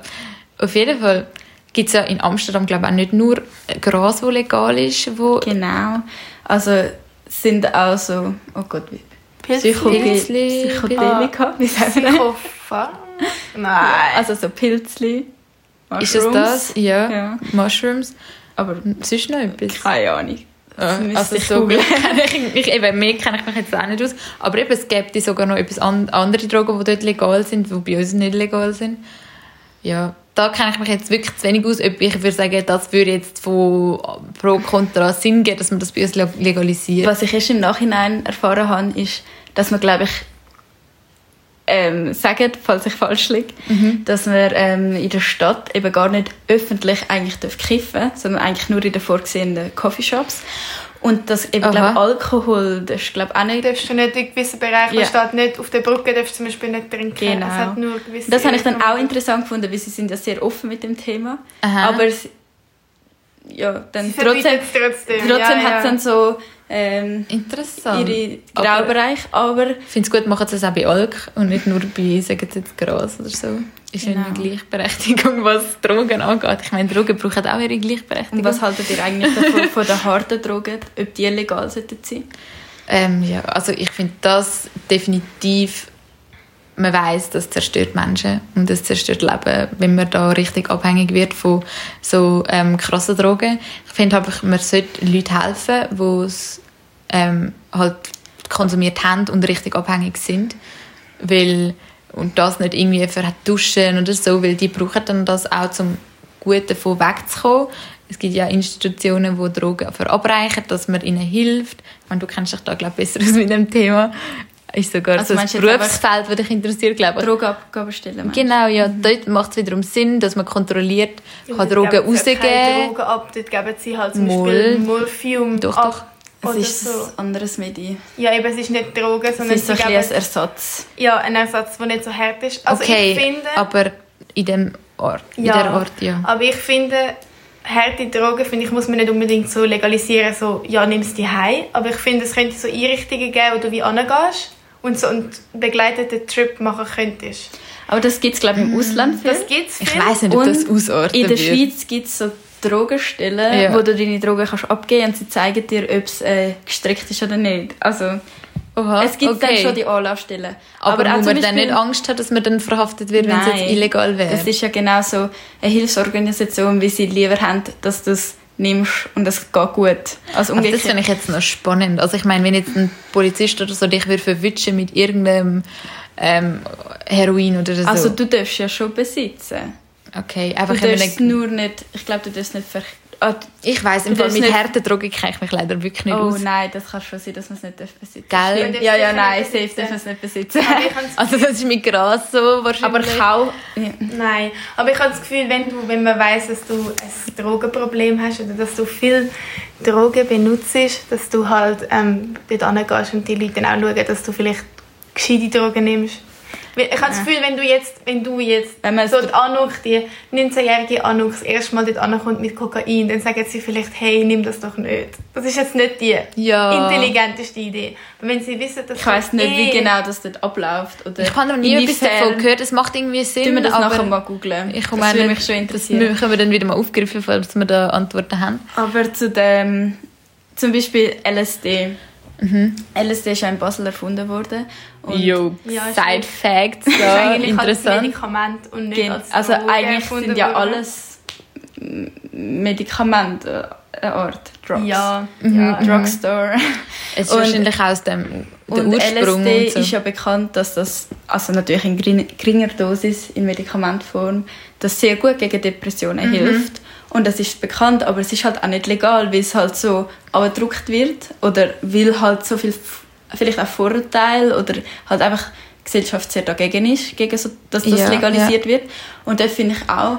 Auf jeden Fall gibt es ja in Amsterdam, glaube ich, auch nicht nur Gras, das legal ist, wo Genau. Also es sind auch so, oh Gott, wie Pilzli, Psychedelika, wie sagt man? Psychofarm? Nein. Also so Pilzli, ist es Mushrooms. das? Ja. Ja. Mushrooms. Aber Sonst noch etwas? keine Ahnung. Müsste also ich so gut ich mich, eben, mehr kenne ich mich jetzt auch nicht aus. Aber eben, es gibt sogar noch etwas an, andere Drogen, die dort legal sind, die bei uns nicht legal sind. Ja, da kenne ich mich jetzt wirklich zu wenig aus. Ob ich würde sagen, das würde jetzt von pro kontra Sinn geben, dass man das bei uns legalisiert. Was ich erst im Nachhinein erfahren habe, ist, dass man, glaube ich, ähm, sagen, falls ich falsch liege, Mhm. dass man ähm, in der Stadt eben gar nicht öffentlich eigentlich darf kiffen, sondern eigentlich nur in den vorgesehenen Coffeeshops. Und dass eben, glaube Alkohol, das ist, glaube auch nicht... darfst du nicht in gewissen Bereichen, Ja. steht nicht, auf der Brücke darfst du zum Beispiel nicht trinken. Genau. Es hat nur gewisse Das habe ich dann auch interessant gefunden, weil sie sind ja sehr offen mit dem Thema. Aha. Aber ja, dann Sie trotzdem, trotzdem. trotzdem ja, hat es ja. dann so ähm, Interessant. ihre Aber- Graubereich, aber Ich finde es gut, machen sie es auch bei Alk und nicht nur bei, sagen sie jetzt Gras oder so. Ist ja Genau. eine Gleichberechtigung, was Drogen angeht. Ich meine, Drogen brauchen auch ihre Gleichberechtigung. Und was haltet ihr eigentlich davon, <laughs> von den harten Drogen, ob die legal sollten sein? Ähm, ja, also ich finde das definitiv, man weiß, das zerstört Menschen und das zerstört Leben, wenn man da richtig abhängig wird von so ähm, krassen Drogen. Ich finde einfach, man sollte Leuten helfen, die es ähm, halt konsumiert haben und richtig abhängig sind, weil und das nicht irgendwie vertuschen oder so, weil die brauchen dann das auch zum gut davon wegzukommen. Es gibt ja Institutionen, die Drogen verabreichen, dass man ihnen hilft. Ich meine, du kennst dich da, glaube ich, besser <laughs> aus mit dem Thema. Ist sogar Also so ein Berufsfeld, das dich interessiert, glaube ich. Drogenabgabestellen, meinst du? Genau, ja. Dort macht es wiederum Sinn, dass man kontrolliert, Ja, kann Drogen geben rausgeben. Drogen ab, dort geben sie halt zum Mol. Beispiel Morphium Doch, ab. Es Oder ist so. ein anderes Medium. Ja, eben, es ist nicht Drogen, Es sondern ist so ein ein Ersatz. ja, ein Ersatz, der nicht so hart ist. Also okay, ich finde, aber in dem Ort, in Ja. der Ort, ja. aber ich finde, harte Drogen, finde ich, muss man nicht unbedingt so legalisieren, so, ja, nimm es heim. Aber ich finde, es könnte so Einrichtungen geben, wo du wie angehst und so einen begleiteten Trip machen könntest. Aber das gibt es, glaube ich, im Ausland viel. Das gibt es Ich weiß nicht, ob Und das ausarten In der wird. Schweiz gibt es so Drogenstellen, Ja. wo du deine Drogen kannst abgeben und sie zeigen dir, ob es äh, gestrickt ist oder nicht. Also, Oha, es gibt dann okay. schon die Anlaufstellen. Aber, auch wo man dann nicht Angst hat, dass man dann verhaftet wird, wenn es jetzt illegal wäre. Das ist ja genau so eine Hilfsorganisation, wie sie lieber haben, dass du es nimmst und es geht gut. Also Also das finde ich jetzt noch spannend. Also ich meine, wenn jetzt ein Polizist oder so dich würde verwischen mit irgendeinem ähm, Heroin oder so. Also du darfst ja schon besitzen. okay, Du einfach darfst wenn es man- nur nicht, ich glaube, du darfst nicht ver... Ah, Ich weiß im Fall mit nicht- harten Drogen kenne ich mich leider wirklich nicht oh aus. nein, das kann schon sein, dass man es nicht darf besitzen Gell? Ja, darf ja, sicher nein, safe darf man es nicht besitzen. Also das ist mit Gras so wahrscheinlich. Aber Kau... Ja. Nein, aber ich habe das Gefühl, wenn, du, wenn man weiß, dass du ein Drogenproblem hast oder dass du viel Drogen benutzt, dass du halt ähm, dort hingehst und die Leute dann auch schauen, dass du vielleicht gescheite Drogen nimmst. Ich habe das Gefühl, wenn du jetzt, wenn du jetzt Wenn man so die Anuk, die 19-jährige Anuk das erste Mal dort ankommt mit Kokain, dann sagen sie vielleicht, hey, nimm das doch nicht. Das ist jetzt nicht die Ja. intelligenteste Idee. Aber wenn sie wissen, dass Ich weiss nicht, wie eh- genau das dort abläuft. Oder ich habe noch nie etwas davon gehört. Es macht irgendwie Sinn. Tun wir das aber nachher mal googlen. Ich das würde mich schon interessieren. können wir dann wieder mal aufgreifen, falls wir da Antworten haben. Aber zu dem, zum Beispiel LSD. Mhm. LSD ist ja in Basel erfunden worden. Und Jo, Ja, Side. Facts, Das ist ja, eigentlich als interessant. Medikament und nicht als also eigentlich erfunden sind ja worden. alles Medikamente, äh, eine Art Drugs. Ja, Mhm, ja. Drugstore. Es ist Und- wahrscheinlich aus dem der Und Ursprung LSD und so. ist ja bekannt, dass das, also natürlich in gering- geringer Dosis in Medikamentform, das sehr gut gegen Depressionen Mhm. hilft. Und das ist bekannt, aber es ist halt auch nicht legal, weil es halt so abgedruckt wird oder weil halt so viel, vielleicht auch Vorurteile oder halt einfach die Gesellschaft sehr dagegen ist, gegen so, dass das Ja, legalisiert wird. Und da finde ich auch,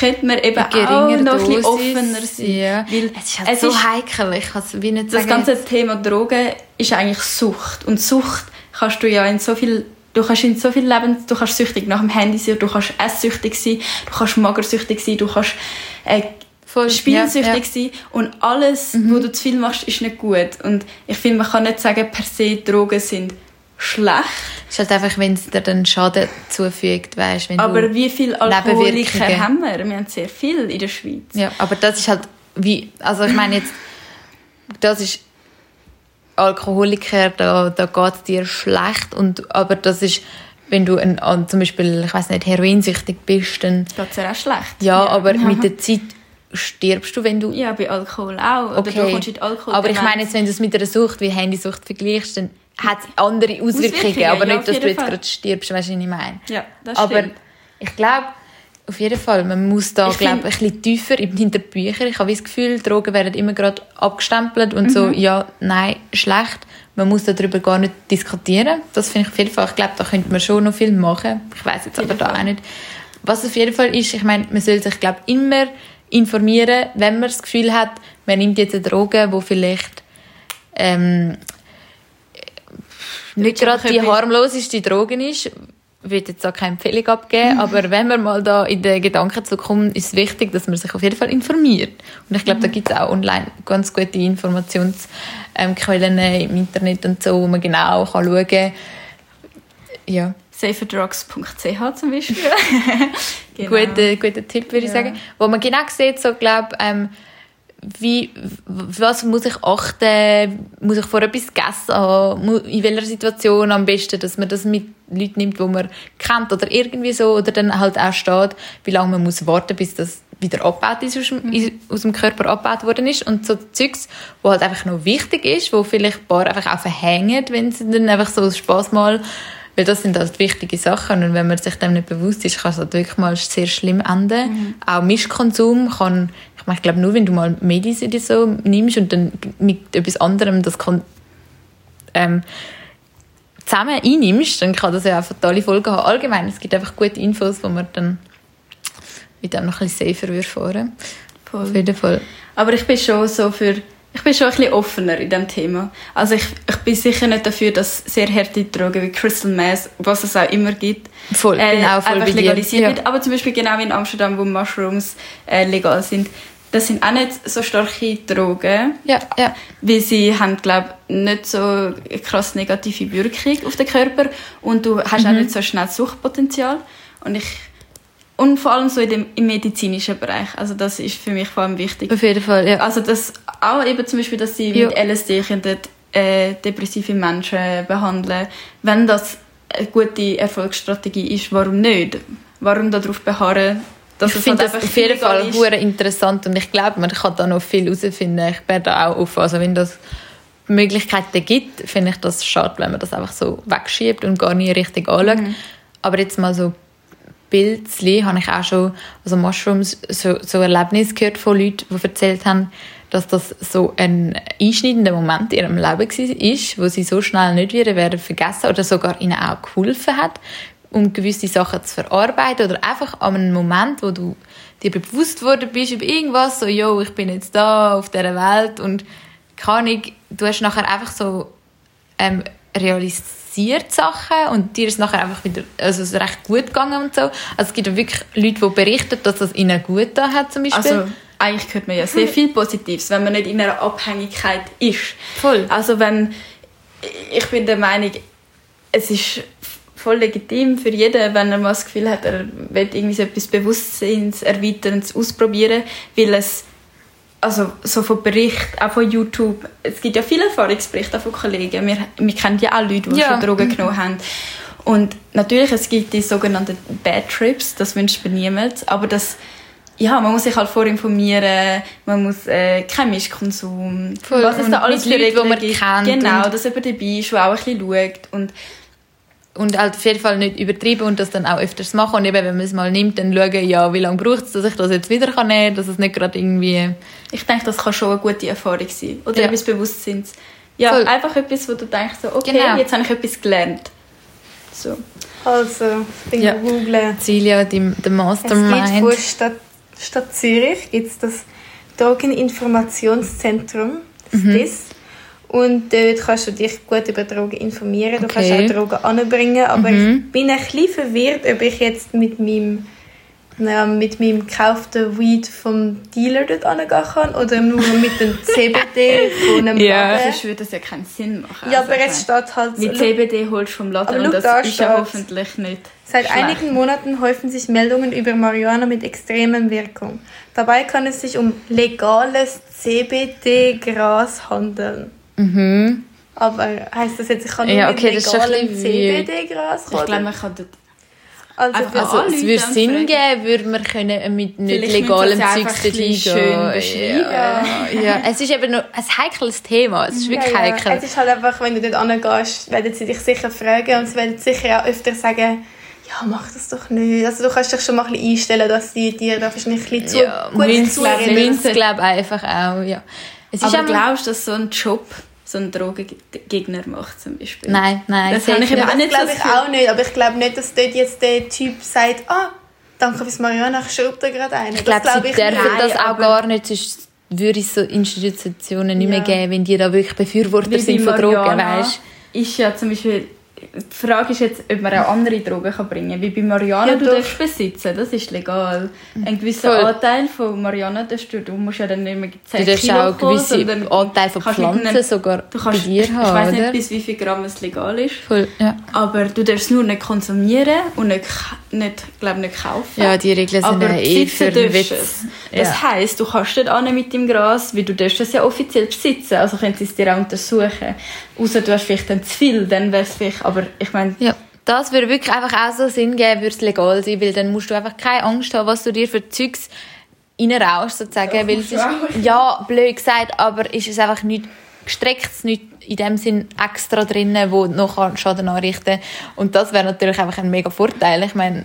könnte man eben auch noch ein bisschen Dosis, offener sein. Ja. Weil Es ist halt es so ist- heikel. Ich kann es wie nicht das ganze Thema Drogen ist eigentlich Sucht. Und Sucht kannst du ja in so viel, du kannst in so viel Leben, du kannst süchtig nach dem Handy sein, du kannst esssüchtig sein, du kannst magersüchtig sein, du kannst äh, Voll, spielsüchtig ja, ja. sein. Und alles, wo du zu viel machst, ist nicht gut. Und ich finde, man kann nicht sagen, per se Drogen sind schlecht. Es ist halt einfach, wenn es dir dann Schaden zufügt, weißt, wenn Aber du, wie viele Alkoholiker haben wir? Wir haben sehr viel in der Schweiz. ja, aber das ist halt wie, also ich meine jetzt, das ist Alkoholiker, da, da geht es dir schlecht und, aber das ist, wenn du ein, an, zum Beispiel, ich weiß nicht, heroinsüchtig bist, dann, Geht ja auch schlecht. ja, aber mit <laughs> der Zeit stirbst du, wenn du Ja, bei Alkohol auch. Oder du kommst Alkohol aber ich meine jetzt, wenn du es mit einer Sucht wie Handysucht vergleichst, dann hat es andere Auswirkungen, Auswirkungen, aber ja, nicht, dass du jetzt Fall. gerade stirbst, weißt du, was ich meine? Ja, das aber stimmt. ich glaube, auf jeden Fall, man muss da Ich glaub, find- ein bisschen tiefer hinter die Bücher. Ich habe das Gefühl, Drogen werden immer gerade abgestempelt und Mhm. so, ja, nein, schlecht. Man muss darüber gar nicht diskutieren. Das finde ich Fall. Ich glaube, da könnte man schon noch viel machen. Ich weiß jetzt aber da auch nicht. Was auf jeden Fall ist, ich meine, man soll sich, glaube immer informieren, wenn man das Gefühl hat, man nimmt jetzt eine Droge, wo vielleicht ähm, nicht gerade die harmloseste Droge ist. Ich will jetzt auch keine Empfehlung abgeben, Mhm. aber <laughs> wenn man mal da in den Gedanken zu kommen, ist es wichtig, dass man sich auf jeden Fall informiert. Und ich glaube, Mhm. da gibt es auch online ganz gute Informationsquellen im Internet und so, wo man genau kann schauen kann. Ja, saferdrugs.ch zum Beispiel. <laughs> <laughs> genau. guter, guter Tipp, würde ich Ja. sagen. Wo man genau sieht, so, glaub, ähm, wie, was muss ich achten, muss ich vor etwas gegessen haben, in welcher Situation am besten, dass man das mit Leuten nimmt, die man kennt oder irgendwie so, oder dann halt auch steht, wie lange man muss warten, bis das wieder abgebaut ist, aus dem, Mhm. aus dem Körper abgebaut worden ist. Und so Zeugs, wo halt einfach noch wichtig ist, wo vielleicht ein paar einfach auch verhängen, wenn sie dann einfach so aus Spass mal weil das sind halt wichtige Sachen und wenn man sich dem nicht bewusst ist, kann es halt wirklich mal sehr schlimm enden. Mhm. Auch Mischkonsum kann, ich meine, ich glaube nur, wenn du mal Medis oder so nimmst und dann mit etwas anderem das kann, ähm, zusammen einnimmst, dann kann das ja auch fatale Folgen haben. Allgemein, es gibt einfach gute Infos, wo man dann mit dem noch ein bisschen safer würde fahren. Voll. Auf jeden Fall. Aber ich bin schon so für, ich bin schon ein bisschen offener in diesem Thema. Also ich, ich bin sicher nicht dafür, dass sehr harte Drogen wie Crystal Meth, was es auch immer gibt, Voll, äh, auch voll einfach legalisiert Ja. wird. Aber zum Beispiel genau wie in Amsterdam, wo Mushrooms äh, legal sind, das sind auch nicht so starke Drogen. Ja, ja. Weil sie haben, glaube nicht so krass negative Wirkung auf den Körper und du hast Mhm. auch nicht so schnell Suchtpotenzial. Und ich und vor allem so in dem, im medizinischen Bereich. Also das ist für mich vor allem wichtig. Auf jeden Fall, ja. Also das auch eben zum Beispiel, dass sie Ja. mit LSD können, äh, depressive Menschen behandeln. Wenn das eine gute Erfolgsstrategie ist, warum nicht? Warum darauf beharren, dass ich es finde halt das auf jeden Fall interessant und ich glaube, man kann da noch viel herausfinden. Ich bin da auch offen. Also wenn das Möglichkeiten gibt, finde ich das schade, wenn man das einfach so wegschiebt und gar nie richtig anschaut. Mhm. Aber jetzt mal so Pilzli habe ich auch schon, also Mushrooms, so, so Erlebnisse gehört von Leuten, die erzählt haben, dass das so ein einschneidender Moment in ihrem Leben war, wo sie so schnell nicht wieder werden vergessen oder sogar ihnen auch geholfen hat, um gewisse Sachen zu verarbeiten oder einfach an einem Moment, wo du dir bewusst worden bist über irgendwas, so, yo, ich bin jetzt da auf dieser Welt und keine Ahnung, du hast nachher einfach so ähm, realisiert Sachen und dir ist nachher einfach wieder also es ist recht gut gegangen und so. Also es gibt ja wirklich Leute, die berichten, dass das ihnen gut da hat zum Beispiel. Also eigentlich hört man ja sehr viel Positives, wenn man nicht in einer Abhängigkeit ist. Voll. Also wenn ich bin der Meinung, es ist voll legitim für jeden, wenn er mal das Gefühl hat, er will irgendwie so etwas Bewusstseinserweiterndes ausprobieren, weil es also so von Berichten, auch von YouTube, es gibt ja viele Erfahrungsberichte von Kollegen, wir, wir kennen ja auch Leute, die Ja. schon Drogen genommen haben. Und natürlich, es gibt die sogenannten Bad Trips, das wünscht man niemand, aber das, ja, man muss sich halt vorinformieren, man muss äh, kein Mischkonsum, Voll. was es da alles für Leuten, die man gibt. kennt Genau, dass jemand dabei ist, der auch ein bisschen schaut und Und halt auf jeden Fall nicht übertreiben und das dann auch öfters machen. Und eben, wenn man es mal nimmt, dann schauen, ja, wie lange braucht es, dass ich das jetzt wieder kann nehmen kann, dass es nicht gerade irgendwie... ich denke, das kann schon eine gute Erfahrung sein. Oder Ja. etwas Bewusstseins. Ja, Voll. einfach etwas, wo du denkst, so, okay, Genau. jetzt habe ich etwas gelernt. So. Also, ich bin Ja. googeln. Celia, die, der Es gibt Mastermind. vor Stadt, Stadt Zürich gibt's das Drogeninformationszentrum, das Mhm. DIS. Und dort kannst du dich gut über Drogen informieren. Du Okay. kannst auch Drogen anbringen. Aber Mhm. ich bin ein bisschen verwirrt, ob ich jetzt mit meinem, ja, mit meinem gekauften Weed vom Dealer dort angehen kann oder nur mit dem <laughs> CBD von einem Ja. Laden. Sonst würde das ja keinen Sinn machen. Ja, Also, aber meine, steht halt so. Mit CBD holst du vom Laden Aber und das da ist ja hoffentlich nicht Seit schlecht. einigen Monaten häufen sich Meldungen über Marihuana mit extremen Wirkung. Dabei kann es sich um legales CBD-Gras handeln. Mhm. Aber heißt das jetzt, ich kann nur Ja, mit okay, das ist ein legalem. CBD-Gras Ich glaube, man kann dort Also, einfach mal Also, es würde Sinn fragen. geben, würde man können mit nicht Vielleicht legalem müssen sie es Zeugs einfach ein dorthin bisschen schön beschreiben. Ja. ja, es ist eben noch ein heikles Thema. Es ist wirklich ja, ja. heikel. Es ist halt einfach, wenn du dort angehst, werden sie dich sicher fragen und sie werden sicher auch öfter sagen, ja, mach das doch nicht. Also du kannst dich schon mal ein bisschen einstellen, dass sie dir da wahrscheinlich ein bisschen zu ja, gut zureden. Glaube einfach auch, ja. Es ist Aber glaubst du, dass so ein Job so ein Drogengegner macht zum Beispiel? Nein, nein. Das habe ich eben auch Das nicht glaube ich auch nicht, aber ich glaube nicht, dass dort jetzt der Typ sagt, ah, danke fürs Marihuana, ich schraube da gerade einen. Ich glaube, sie dürfen das auch gar nicht, sonst würde es so Institutionen nicht mehr Ja. geben, wenn die da wirklich Befürworter Wie sind von Drogen, weißt Ist ja zum Beispiel, die Frage ist jetzt, ob man auch andere Drogen kann bringen kann. Wie bei Marihuana, Ja, du doch. darfst besitzen, das ist legal. Ein gewisser Voll. Anteil von Marihuana darfst du, du musst ja dann nicht mehr 10 Du darfst Kilo auch kommen, gewisse sondern Anteile von Pflanzen einem- sogar du bei kannst, dir ich haben, weiß oder? nicht, bis wie viel Gramm es legal ist. Voll, ja. Aber du darfst es nur nicht konsumieren und nicht, nicht, glaub, nicht kaufen. Ja, die Regeln sind Aber eh für darfst Witz. es. Das Ja. heisst, du kannst nicht an mit dem Gras, weil du darfst es ja offiziell besitzen. Also können sie es dir auch untersuchen. Außer du hast vielleicht dann zu viel, dann wäre es vielleicht... Aber ich meine, Ja, das würde wirklich einfach auch so Sinn geben, würde es legal sein, weil dann musst du einfach keine Angst haben, was du dir für Zeugs reinrauschst, sozusagen, weil es ist, ja, blöd gesagt, aber ist es einfach nicht gestreckt, nicht in dem Sinn extra drinnen, wo noch kann Schaden anrichten Und das wäre natürlich einfach ein mega Vorteil. Ich meine,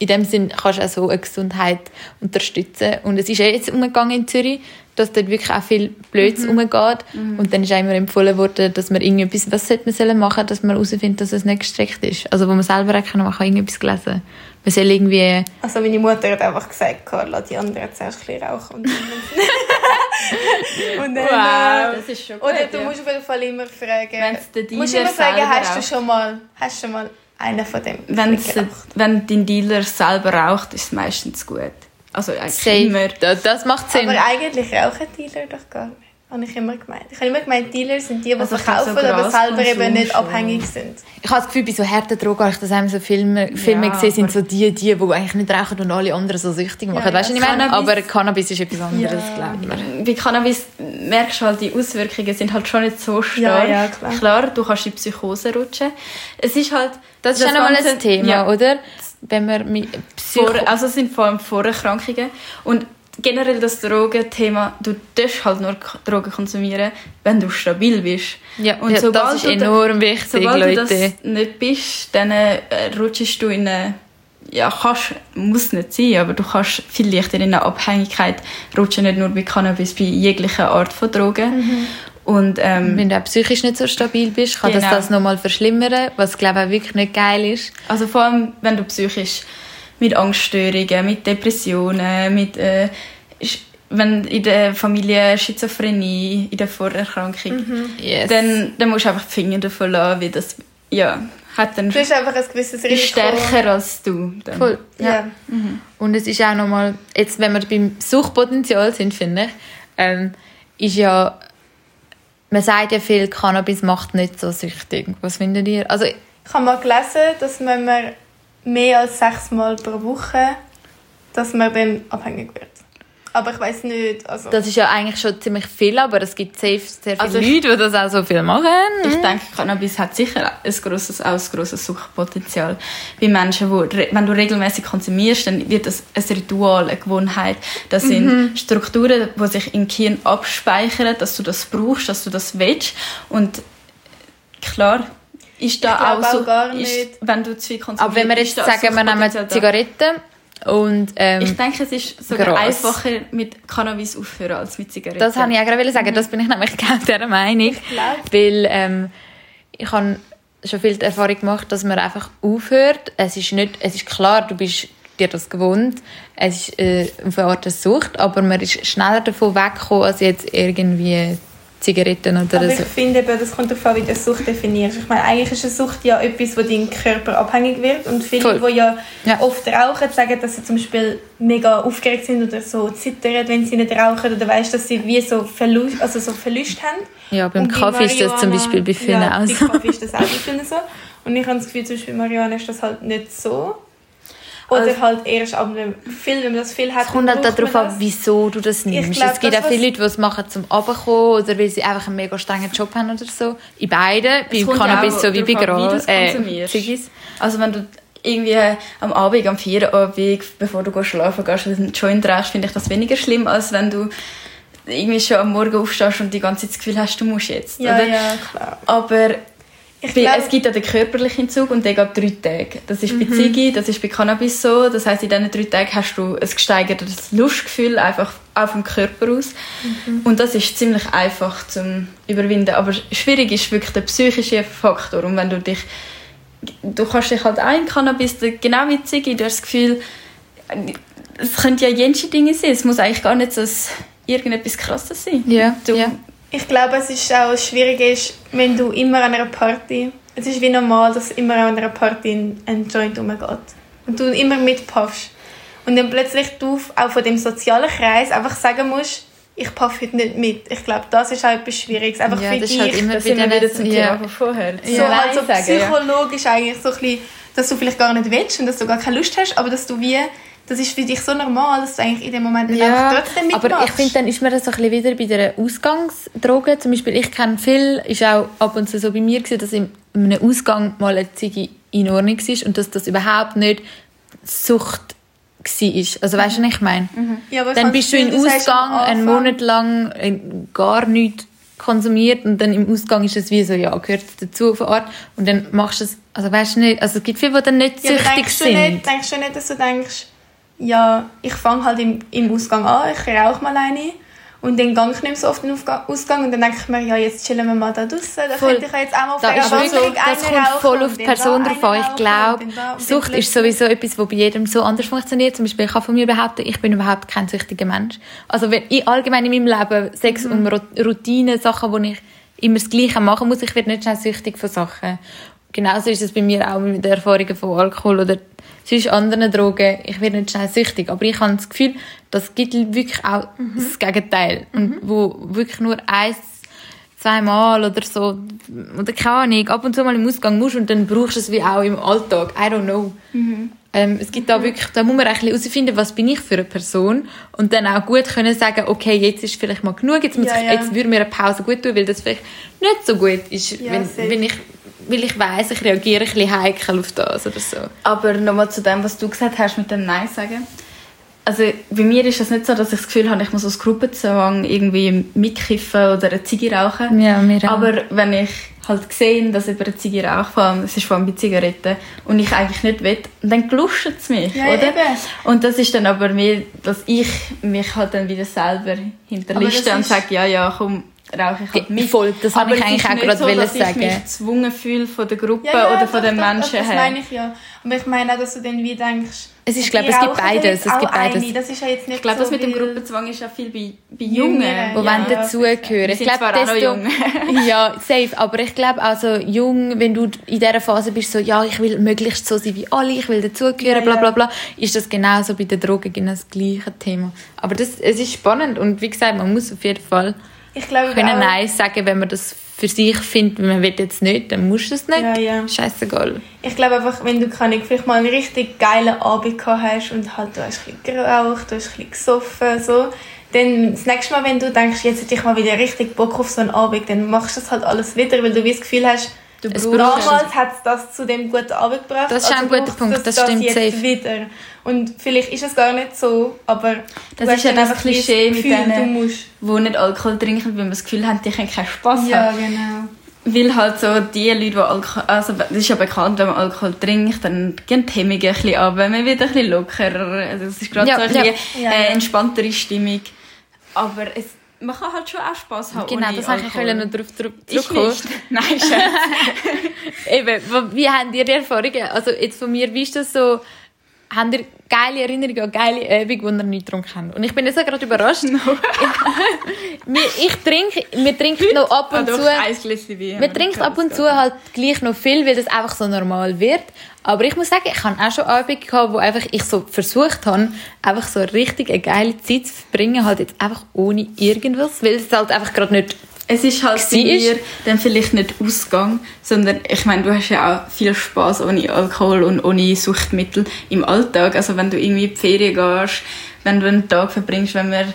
in dem Sinn kannst du auch so eine Gesundheit unterstützen. Und es ist ja jetzt umgegangen in Zürich, dass dort wirklich auch viel Blöds umgeht. Und dann ist auch immer empfohlen worden, dass man irgendetwas, was sollte man machen, dass man herausfindet, dass es nicht gestreckt ist. Also wo man selber auch kann, man kann irgendetwas gelesen. Man soll irgendwie, Also meine Mutter hat einfach gesagt, Carla, die anderen zuerst ein rauchen. Und <laughs> und dann Wow. äh, das ist schon gut. Oder du musst auf jeden Fall immer fragen. Wenn's der du musst immer fragen, hast du schon mal, hast du schon mal einen von dem Wenn's, wenn dein Dealer selber raucht, ist es meistens gut. Also eigentlich Safe. immer. Das, das macht Sinn. Aber eigentlich rauchen Dealer doch gar nicht. Habe ich immer gemeint. Ich habe immer gemeint, Dealer sind die, die Also verkaufen, so aber selber eben nicht schon. abhängig sind. Ich habe das Gefühl, bei so harten Drogen, habe ich das einmal so Filme, Filme Ja, gesehen, sind so die, die, die eigentlich nicht rauchen und alle anderen so süchtig machen. Ja, weißt du, ja. ich meine? Cannabis- Aber Cannabis ist etwas anderes, Ja. glaube ich. Bei Cannabis merkst du halt, die Auswirkungen sind halt schon nicht so stark. Ja, ja, klar. klar, du kannst in Psychose rutschen. Es ist halt... Das ist ja nochmal Ganze- ein Thema, ja, oder? Wenn man mit Psycho... Vor, also es sind vor allem Vorerkrankungen. Und generell das Drogenthema, du darfst halt nur Drogen konsumieren, wenn du stabil bist. ja, und ja, sobald das ist enorm wichtig, Sobald Leute. du das nicht bist, dann äh, rutschst du in eine... Ja, kannst, muss nicht sein, aber du kannst viel leichter in eine Abhängigkeit rutschen, nicht nur bei Cannabis, bei jeglicher Art von Drogen. Mhm. Und ähm, Wenn du auch psychisch nicht so stabil bist, kann Genau. das das nochmal verschlimmern, was glaube ich auch wirklich nicht geil ist. Also vor allem, wenn du psychisch mit Angststörungen, mit Depressionen, mit äh, wenn in der Familie Schizophrenie, in der Vorerkrankung, Yes. dann, dann musst du einfach die Finger davon lassen, weil das ja, hat dann Du hast einfach ein gewisses ist Risiko. stärker als du. Dann. Voll. Ja. Und es ist auch nochmal, jetzt wenn wir beim Suchtpotenzial sind, finde ich, ähm, ist ja, man sagt ja viel, Cannabis macht nicht so süchtig. Was findet ihr? Also, Ich habe mal gelesen, dass wenn man mehr als sechs Mal pro Woche, dass man dann abhängig wird. Aber ich weiß nicht, also... das ist ja eigentlich schon ziemlich viel, aber es gibt safe sehr viele Also ich- Leute, die das auch so viel machen. Ich denke, Cannabis hat sicher ein grosses, auch ein grosses Suchtpotenzial. Bei Menschen, wo, wenn du regelmäßig konsumierst, dann wird das ein Ritual, eine Gewohnheit. Das sind Strukturen, die sich im Gehirn abspeichern, dass du das brauchst, dass du das willst. Und klar, ist da Ich auch so, gar ist, nicht. wenn du zu viel konsumierst. Aber wenn wir jetzt ist sagen, wir nehmen. Zigaretten und ähm, Ich denke, es ist sogar Gras. einfacher mit Cannabis aufhören als mit Zigaretten. das habe ich auch gerade sagen. Das bin ich nämlich <laughs> genau dieser Meinung. glaub- Weil ähm, ich habe schon viel Erfahrung gemacht, dass man einfach aufhört. Es ist, nicht, es ist klar, du bist dir das gewohnt. Es ist äh, auf eine Art eine Sucht, aber man ist schneller davon weggekommen, als jetzt irgendwie Zigaretten oder Aber so. ich finde das kommt darauf an, wie du eine Sucht definierst. Ich meine, eigentlich ist eine Sucht ja etwas, wo dein Körper abhängig wird. Und viele, Voll. die ja, Ja. oft rauchen, sagen, dass sie zum Beispiel mega aufgeregt sind oder so zittern, wenn sie nicht rauchen. Oder weißt, dass sie wie so Verlust, also so Verlust haben. Ja, beim Und Kaffee ist das zum Marihuana- Beispiel bei vielen ja, auch so. bei Kaffee ist das auch bei vielen so. Und ich habe das Gefühl, zum Beispiel bei Marihuana ist das halt nicht so. Oder Also- halt erst ab einem viel, wenn man das viel hat. Es kommt halt darauf an, wieso du das nimmst. glaub, es gibt das, auch viele Leute, die es machen zum Runterkommen oder weil sie einfach einen mega strengen Job haben oder so. In beiden, bei ja Cannabis auch so wie bei Gras, äh, konsumierst. Ziggis. Also wenn du irgendwie am Abend, am Feierabend, bevor du schlafen gehst, einen Joint rauchst, finde ich das weniger schlimm, als wenn du irgendwie schon am Morgen aufstehst und die ganze Zeit das Gefühl hast, du musst jetzt. Ja, oder? ja, klar. Aber glaub- es gibt ja den körperlichen Entzug und der geht drei Tage. Das ist Mhm. bei Ziggy, das ist bei Cannabis so. Das heißt, in diesen drei Tagen hast du ein gesteigertes Lustgefühl einfach auch vom Körper aus. Mhm. Und das ist ziemlich einfach zum überwinden. Aber schwierig ist wirklich der psychische Faktor. Und wenn du dich, du kannst dich halt ein Cannabis, genau wie Ziggy, du hast das Gefühl, es könnte ja jenste Dinge sein. Es muss eigentlich gar nicht so ein- irgendetwas Krasses sein. Ja, Du, ja. Ich glaube, es ist auch schwierig, ist, wenn du immer an einer Party, es ist wie normal, dass immer an einer Party ein, Joint rumgeht und du immer mitpuffst und dann plötzlich du auch von dem sozialen Kreis einfach sagen musst, ich puff heute nicht mit. Ich glaube, das ist auch etwas Schwieriges. Einfach Ja, für das ist dich. halt immer da sind wir wieder zum ja. Thema von vorher. so, Ja, halt so Nein sagen, ja. psychologisch eigentlich so ein bisschen, dass du vielleicht gar nicht willst und dass du gar keine Lust hast, aber dass du wie, das ist für dich so normal, dass du eigentlich in dem Moment einfach trotzdem mitmachst. aber ich finde, dann ist mir das so ein bisschen wieder bei der Ausgangsdroge. Zum Beispiel, ich kenne viel, ist auch ab und zu so bei mir gewesen, dass in einem Ausgang mal eine Ziege in Ordnung war und dass das überhaupt nicht Sucht war. Also weißt du, was ich meine? Ja, aber ich Dann bist du du am Ausgang einen Monat lang äh, gar nichts konsumiert und dann im Ausgang ist es wie so, ja, gehört dazu auf eine Art und dann machst du es, also weißt du nicht, also es gibt viele, die dann nicht Ja, süchtig denkst du, sind. nicht, denkst du nicht, dass du denkst, ja, ich fange halt im, im Ausgang an, ich rauche mal eine und dann gehe ich nicht mehr so oft in den Ausgang und dann denke ich mir, ja, jetzt chillen wir mal da draussen, da Voll. könnte ich jetzt auch mal auf Da der ist wirklich, das kommt voll auf die Person drauf an. Ich glaube, Sucht ist sowieso etwas, was bei jedem so anders funktioniert. Zum Beispiel, ich kann von mir behaupten, ich bin überhaupt kein süchtiger Mensch. Also wenn ich allgemein in meinem Leben Sex Mhm. und Routinen, Sachen, wo ich immer das Gleiche machen muss, ich werde nicht schnell süchtig von Sachen. Genauso ist es bei mir auch mit den Erfahrungen von Alkohol oder sonst anderen Drogen, ich werde nicht schnell süchtig. Aber ich habe das Gefühl, das gibt wirklich auch Mhm. das Gegenteil. Und wo wirklich nur eins, zweimal oder so, oder keine Ahnung, ab und zu mal im Ausgang musst und dann brauchst du es wie auch im Alltag. I don't know. Mhm. Ähm, es gibt da wirklich, da muss man ein bisschen herausfinden, was bin ich für eine Person und dann auch gut können sagen, okay, jetzt ist vielleicht mal genug, jetzt, muss Ja, ich, ja. jetzt würde mir eine Pause gut tun, weil das vielleicht nicht so gut ist, Ja, wenn, wenn ich, weil ich weiss, ich reagiere ein bisschen heikel auf das oder so. Aber nochmal zu dem, was du gesagt hast mit dem Nein sagen. Also bei mir ist es nicht so, dass ich das Gefühl habe, ich muss aus Gruppenzwang irgendwie mitkiffen oder eine Ziege rauchen. Ja, mir auch. Aber wenn ich halt sehe, dass über eine Ziege raucht, vor allem, es ist vor allem bei Zigaretten, und ich eigentlich nicht will, dann gluscht es mich, Ja, oder? eben. Und das ist dann aber mehr, dass ich mich halt dann wieder selber hinterliste und sage, ja, ja, komm, rauche ich halt mit. Voll, das habe aber ich es eigentlich ist auch nicht gerade so, wollen dass ich sagen. mich gezwungen fühle von der Gruppe Ja, ja, oder von den Menschen Das her. meine ich ja. Aber ich meine auch, dass du dann wie denkst... Es ist, die glaube es gibt ja beides, es gibt eine. beides. Das ist ja jetzt nicht Ich glaube, so, das mit dem Gruppenzwang ist auch viel bei, bei Jungen. wo Ja, wollen ja, dazugehören. Ich glaube, desto, jung. <laughs> ja, safe, aber ich glaube auch so jung, wenn du in dieser Phase bist, so, ja, ich will möglichst so sein wie alle, ich will dazugehören, Ja, bla ja. bla bla, ist das genauso bei den Drogen genau das gleiche Thema. Aber das, es ist spannend und wie gesagt, man muss auf jeden Fall Ich glaube können Nein sagen, wenn man das für sich findet, man will jetzt nicht, dann musst du es nicht. Ja, ja. Scheißegal. Ich glaube einfach, wenn du kann ich, vielleicht mal einen richtig geilen Abend gehabt hast und halt du hast ein bisschen geraucht, du hast ein bisschen gesoffen, so, dann das nächste Mal, wenn du denkst, jetzt hätte ich mal wieder richtig Bock auf so einen Abend, dann machst du das halt alles wieder, weil du wie das Gefühl hast, Es brauchst damals hat es das zu dem guten Abend gebracht. Das ist auch ein guter Punkt, es das stimmt jetzt safe. wieder. Und vielleicht ist es gar nicht so, aber Das du ist ja das Klischee mit Gefühl, denen- du musst. die nicht Alkohol trinken, weil man das Gefühl hat, die können keinen Spass Ja, haben. genau. Weil halt so die Leute, die Alkohol... Also das ist ja bekannt, wenn man Alkohol trinkt, dann gehen die Hemmungen ein bisschen ab, man wird ein bisschen lockerer. Also es ist gerade Ja, so ein ja. bisschen äh, entspanntere Stimmung. Aber es, man kann halt schon auch Spass haben Genau, das wollte ich Alkohol. noch darauf zurückkommen. <laughs> Nein, Scherz. <laughs> Eben, wie haben ihr die Erfahrungen? Also jetzt von mir, wie ist das so, habt ihr geile Erinnerungen an geile Übung, die ihr nicht getrunken habt? Und ich bin jetzt auch gerade überrascht. <laughs> <laughs> wir, ich trinke, wir trinken noch ab und doch, zu... Wein. Man trinkt ab und zu halt gleich noch viel, weil das einfach so normal wird. Aber ich muss sagen, ich habe auch schon Abende gehabt, wo einfach ich so versucht habe, einfach so richtig eine geile Zeit zu verbringen, halt jetzt einfach ohne irgendwas, weil es halt einfach gerade nicht... Es ist halt bei ist- mir dann vielleicht nicht Ausgang, sondern ich meine, du hast ja auch viel Spaß ohne Alkohol und ohne Suchtmittel im Alltag. Also wenn du irgendwie in die Ferien gehst, wenn du einen Tag verbringst, wenn wir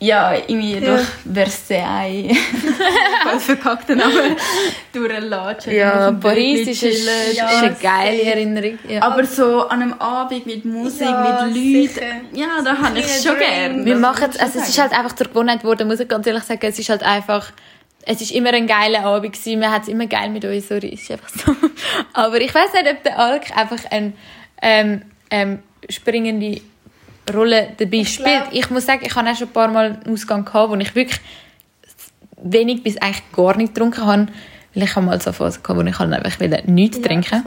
ja irgendwie Ja. durch Versailles, <laughs> voll verkackten Namen, <laughs> durchlatschen. Ja, auf dem Paris ist, ist Ja, eine geile. Erinnerung. Ja. Aber so an einem Abend mit Musik, Ja, mit Leuten, sicher. ja, da habe ich es schon Kleiner gern. Wir machen ich also es ist halt einfach zur Gewohnheit geworden, muss ich ganz ehrlich sagen. Es ist halt einfach, es ist immer ein geiler Abend gewesen. Wir haben es immer geil mit uns, sorry, ist einfach so. <laughs> Aber ich weiß nicht, ob der Alk einfach eine ähm, ähm, springende Rolle dabei Ich spielt. Ich muss sagen, ich habe auch schon ein paar Mal einen Ausgang gehabt, wo ich wirklich wenig bis eigentlich gar nicht getrunken habe. Weil ich habe mal so eine Phase gehabt, wo ich halt einfach nichts Ja, trinken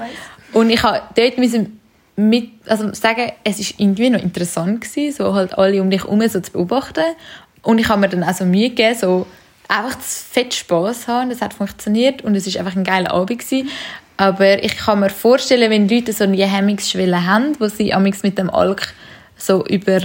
und ich habe dort müssen mit, also sagen, es ist irgendwie noch interessant gewesen, so halt alle um dich herum so zu beobachten. Und ich habe mir dann auch so Mühe gegeben, so einfach zu fett Spass haben. Das hat funktioniert und es ist einfach ein geiler Abend gewesen. Aber ich kann mir vorstellen, wenn Leute so eine Hemmungsschwelle haben, wo sie amigs mit dem Alk so über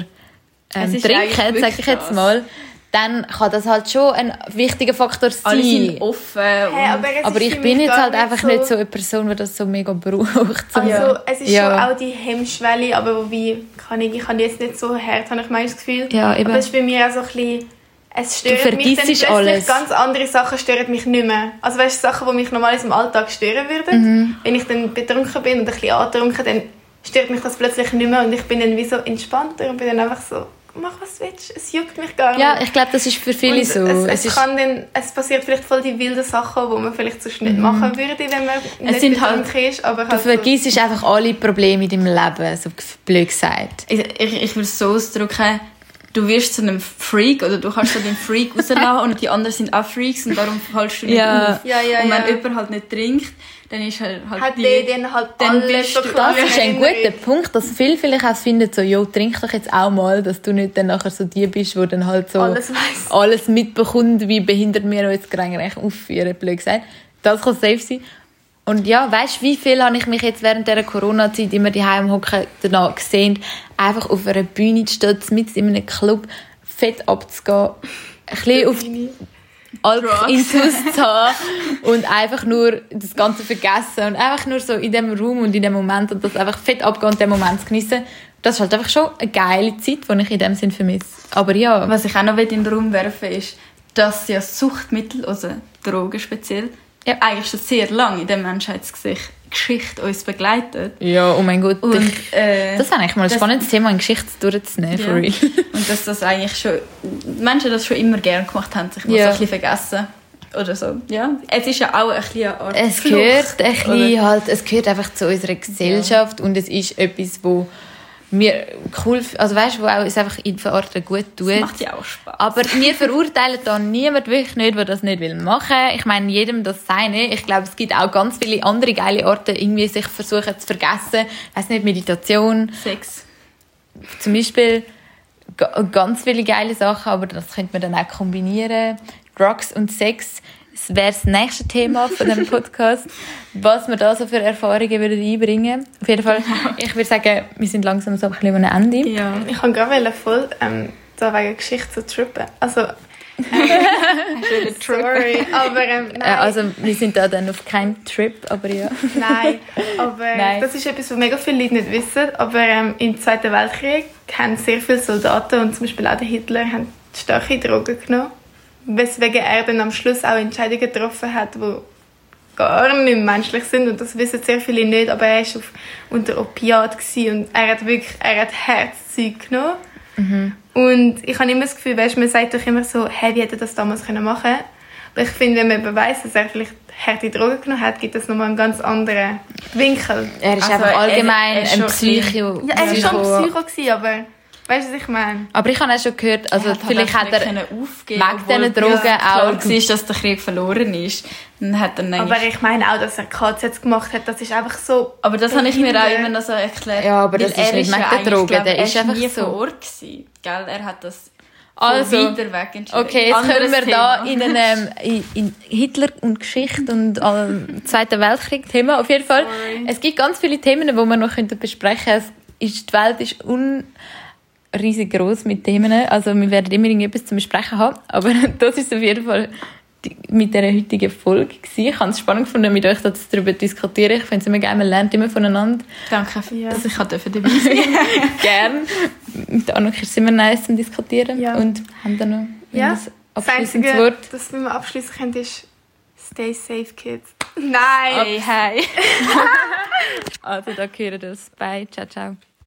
ähm, trinken, sage ich jetzt mal, dann kann das halt schon ein wichtiger Faktor sein. Alle sind offen. Hey, aber aber ich bin jetzt halt einfach so, nicht so eine Person, die das so mega braucht. Also es ist Ja. schon auch die Hemmschwelle, aber wie kann ich, ich die jetzt nicht so hart, habe ich meistens das Gefühl. Ja, eben. Aber es ist bei mir auch so ein bisschen, es stört mich dann plötzlich, alles. ganz andere Sachen stören mich nicht mehr. Also weißt du, Sachen, die mich normalerweise im Alltag stören würden, Mhm. wenn ich dann betrunken bin und ein bisschen angetrunken, dann stört mich das plötzlich nicht mehr und ich bin dann wie so entspannter und bin dann einfach so, mach was du willst, es juckt mich gar nicht. Ja, ich glaube, das ist für viele Und so. Es, Es es, ist, kann dann, es passiert vielleicht voll die wilden Sachen, die man vielleicht sonst nicht machen würde, wenn man nicht sind halt- betrunken ist. Aber du halt so- vergisst einfach alle Probleme in deinem Leben, so blöd gesagt. ich, ich, ich würde es so ausdrücken, du wirst zu einem Freak oder du kannst so den Freak rauslassen und die anderen sind auch Freaks und darum fallst du nicht Ja. auf. Ja, ja, und wenn ja. jemand halt nicht trinkt, dann ist er halt hat die... der dann halt dann bist so du- Das ist ein guter Punkt, dass viele vielleicht auch finden, so, jo, trink doch jetzt auch mal, dass du nicht dann nachher so die bist, wo dann halt so Alles alles mitbekommt, wie behindert wir uns gerade eigentlich aufführen, blöd gesagt. Das kann safe sein. Und ja, weißt du, wie viel habe ich mich jetzt während dieser Corona-Zeit immer die Heim hocken danach gesehen, einfach auf einer Bühne zu stehen, mit in einem Club fett abzugehen, ein bisschen auf Alk-Intus <laughs> zu haben und einfach nur das Ganze vergessen und einfach nur so in dem Raum und in dem Moment und das einfach fett abgehen und den Moment zu geniessen. Das ist halt einfach schon eine geile Zeit, die ich in dem Sinn vermisse. Aber ja. Was ich auch noch in den Raum werfen will, ist, dass ja Suchtmittel, also Drogen speziell. Eigentlich schon sehr lange in der Menschheitsgeschichte uns begleitet. Ja, oh mein Gott. Und, äh, das ist eigentlich mal ein spannendes Thema in Geschichte durchzunehmen, ja. for real. <laughs> Und dass das eigentlich schon, Menschen das schon immer gerne gemacht haben, sich mal ja. so ein bisschen vergessen. Oder so, ja. Es ist ja auch ein bisschen eine Art Es gehört ein bisschen halt, es gehört einfach zu unserer Gesellschaft ja. und es ist etwas, wo mir cool, also weißt du, wo auch es einfach in verorten gut tut. Das macht ja auch Spaß. Aber wir verurteilen da niemand wirklich nicht, der das nicht will machen. Ich meine, jedem das seine. Ich glaube, es gibt auch ganz viele andere geile Orte, irgendwie sich versuchen zu vergessen. Weiß nicht, Meditation. Sex. Zum Beispiel ganz viele geile Sachen, aber das könnte man dann auch kombinieren. Drugs und Sex das wäre das nächste Thema von dem Podcast, was wir da so für Erfahrungen würden einbringen Auf jeden Fall, ich würde sagen, wir sind langsam so ein bisschen am Ende. Ja. Ich kann gerade voll ähm, da wegen Geschichte zu trippen. Also, Sorry, aber ähm, nein. Äh, also wir sind da dann auf keinem Trip, aber ja. nein, aber <laughs> nein. das ist etwas, was mega viele Leute nicht wissen. Aber ähm, im Zweiten Weltkrieg haben sehr viele Soldaten und zum Beispiel auch der Hitler haben starke Drogen genommen weswegen er dann am Schluss auch Entscheidungen getroffen hat, die gar nicht menschlich sind und das wissen sehr viele nicht, aber er war unter Opiat und er hat wirklich, er hat Herzzeug genommen. Mhm. Und ich habe immer das Gefühl, weißt, man sagt doch immer so, hey, wie hätte er das damals machen können? Aber ich finde, wenn man beweist, dass er vielleicht harte Drogen genommen hat, gibt es nochmal einen ganz anderen Winkel. Er ist also, einfach allgemein er, er ein Psycho. Ja, er war schon ein Psycho, aber Weißt du, was ich meine? Aber ich habe auch schon gehört, also er vielleicht hat er aufgeben, wegen diesen Drogen ja, auch... war, dass der Krieg verloren ist. Dann hat er aber ich meine auch, dass er KZ gemacht hat, das ist einfach so... Aber das habe ich mir auch immer noch so erklärt. Ja, aber das ist nicht wegen der Drogen, der ist einfach nie so... vor Ort gewesen, gell? Er hat das... Also, weiter weg okay, jetzt Anderes können wir Thema. da in, einem, <laughs> in, in Hitler und Geschichte und äh, Zweiten Weltkrieg Thema. Auf jeden Fall. Sorry. Es gibt ganz viele Themen, die wir noch besprechen können. die Welt ist un riesig groß mit Themen. Also wir werden immer irgendetwas zum Besprechen haben. Aber <laughs> das ist auf jeden Fall die, mit dieser heutigen Folge gewesen. Ich habe es spannend gefunden, mit euch darüber zu diskutieren. Ich finde es immer geil, man lernt immer voneinander. Danke, ja. dass ich dabei sein <laughs> Gerne. Mit Anuk ist es immer nice zum Diskutieren. Ja. Und haben dann noch ja. ein abschließendes Wort. Das, was wir abschließen können, ist Stay safe, kids. Nein! Hey, hey. also, da gehört das. Bye, ciao, ciao.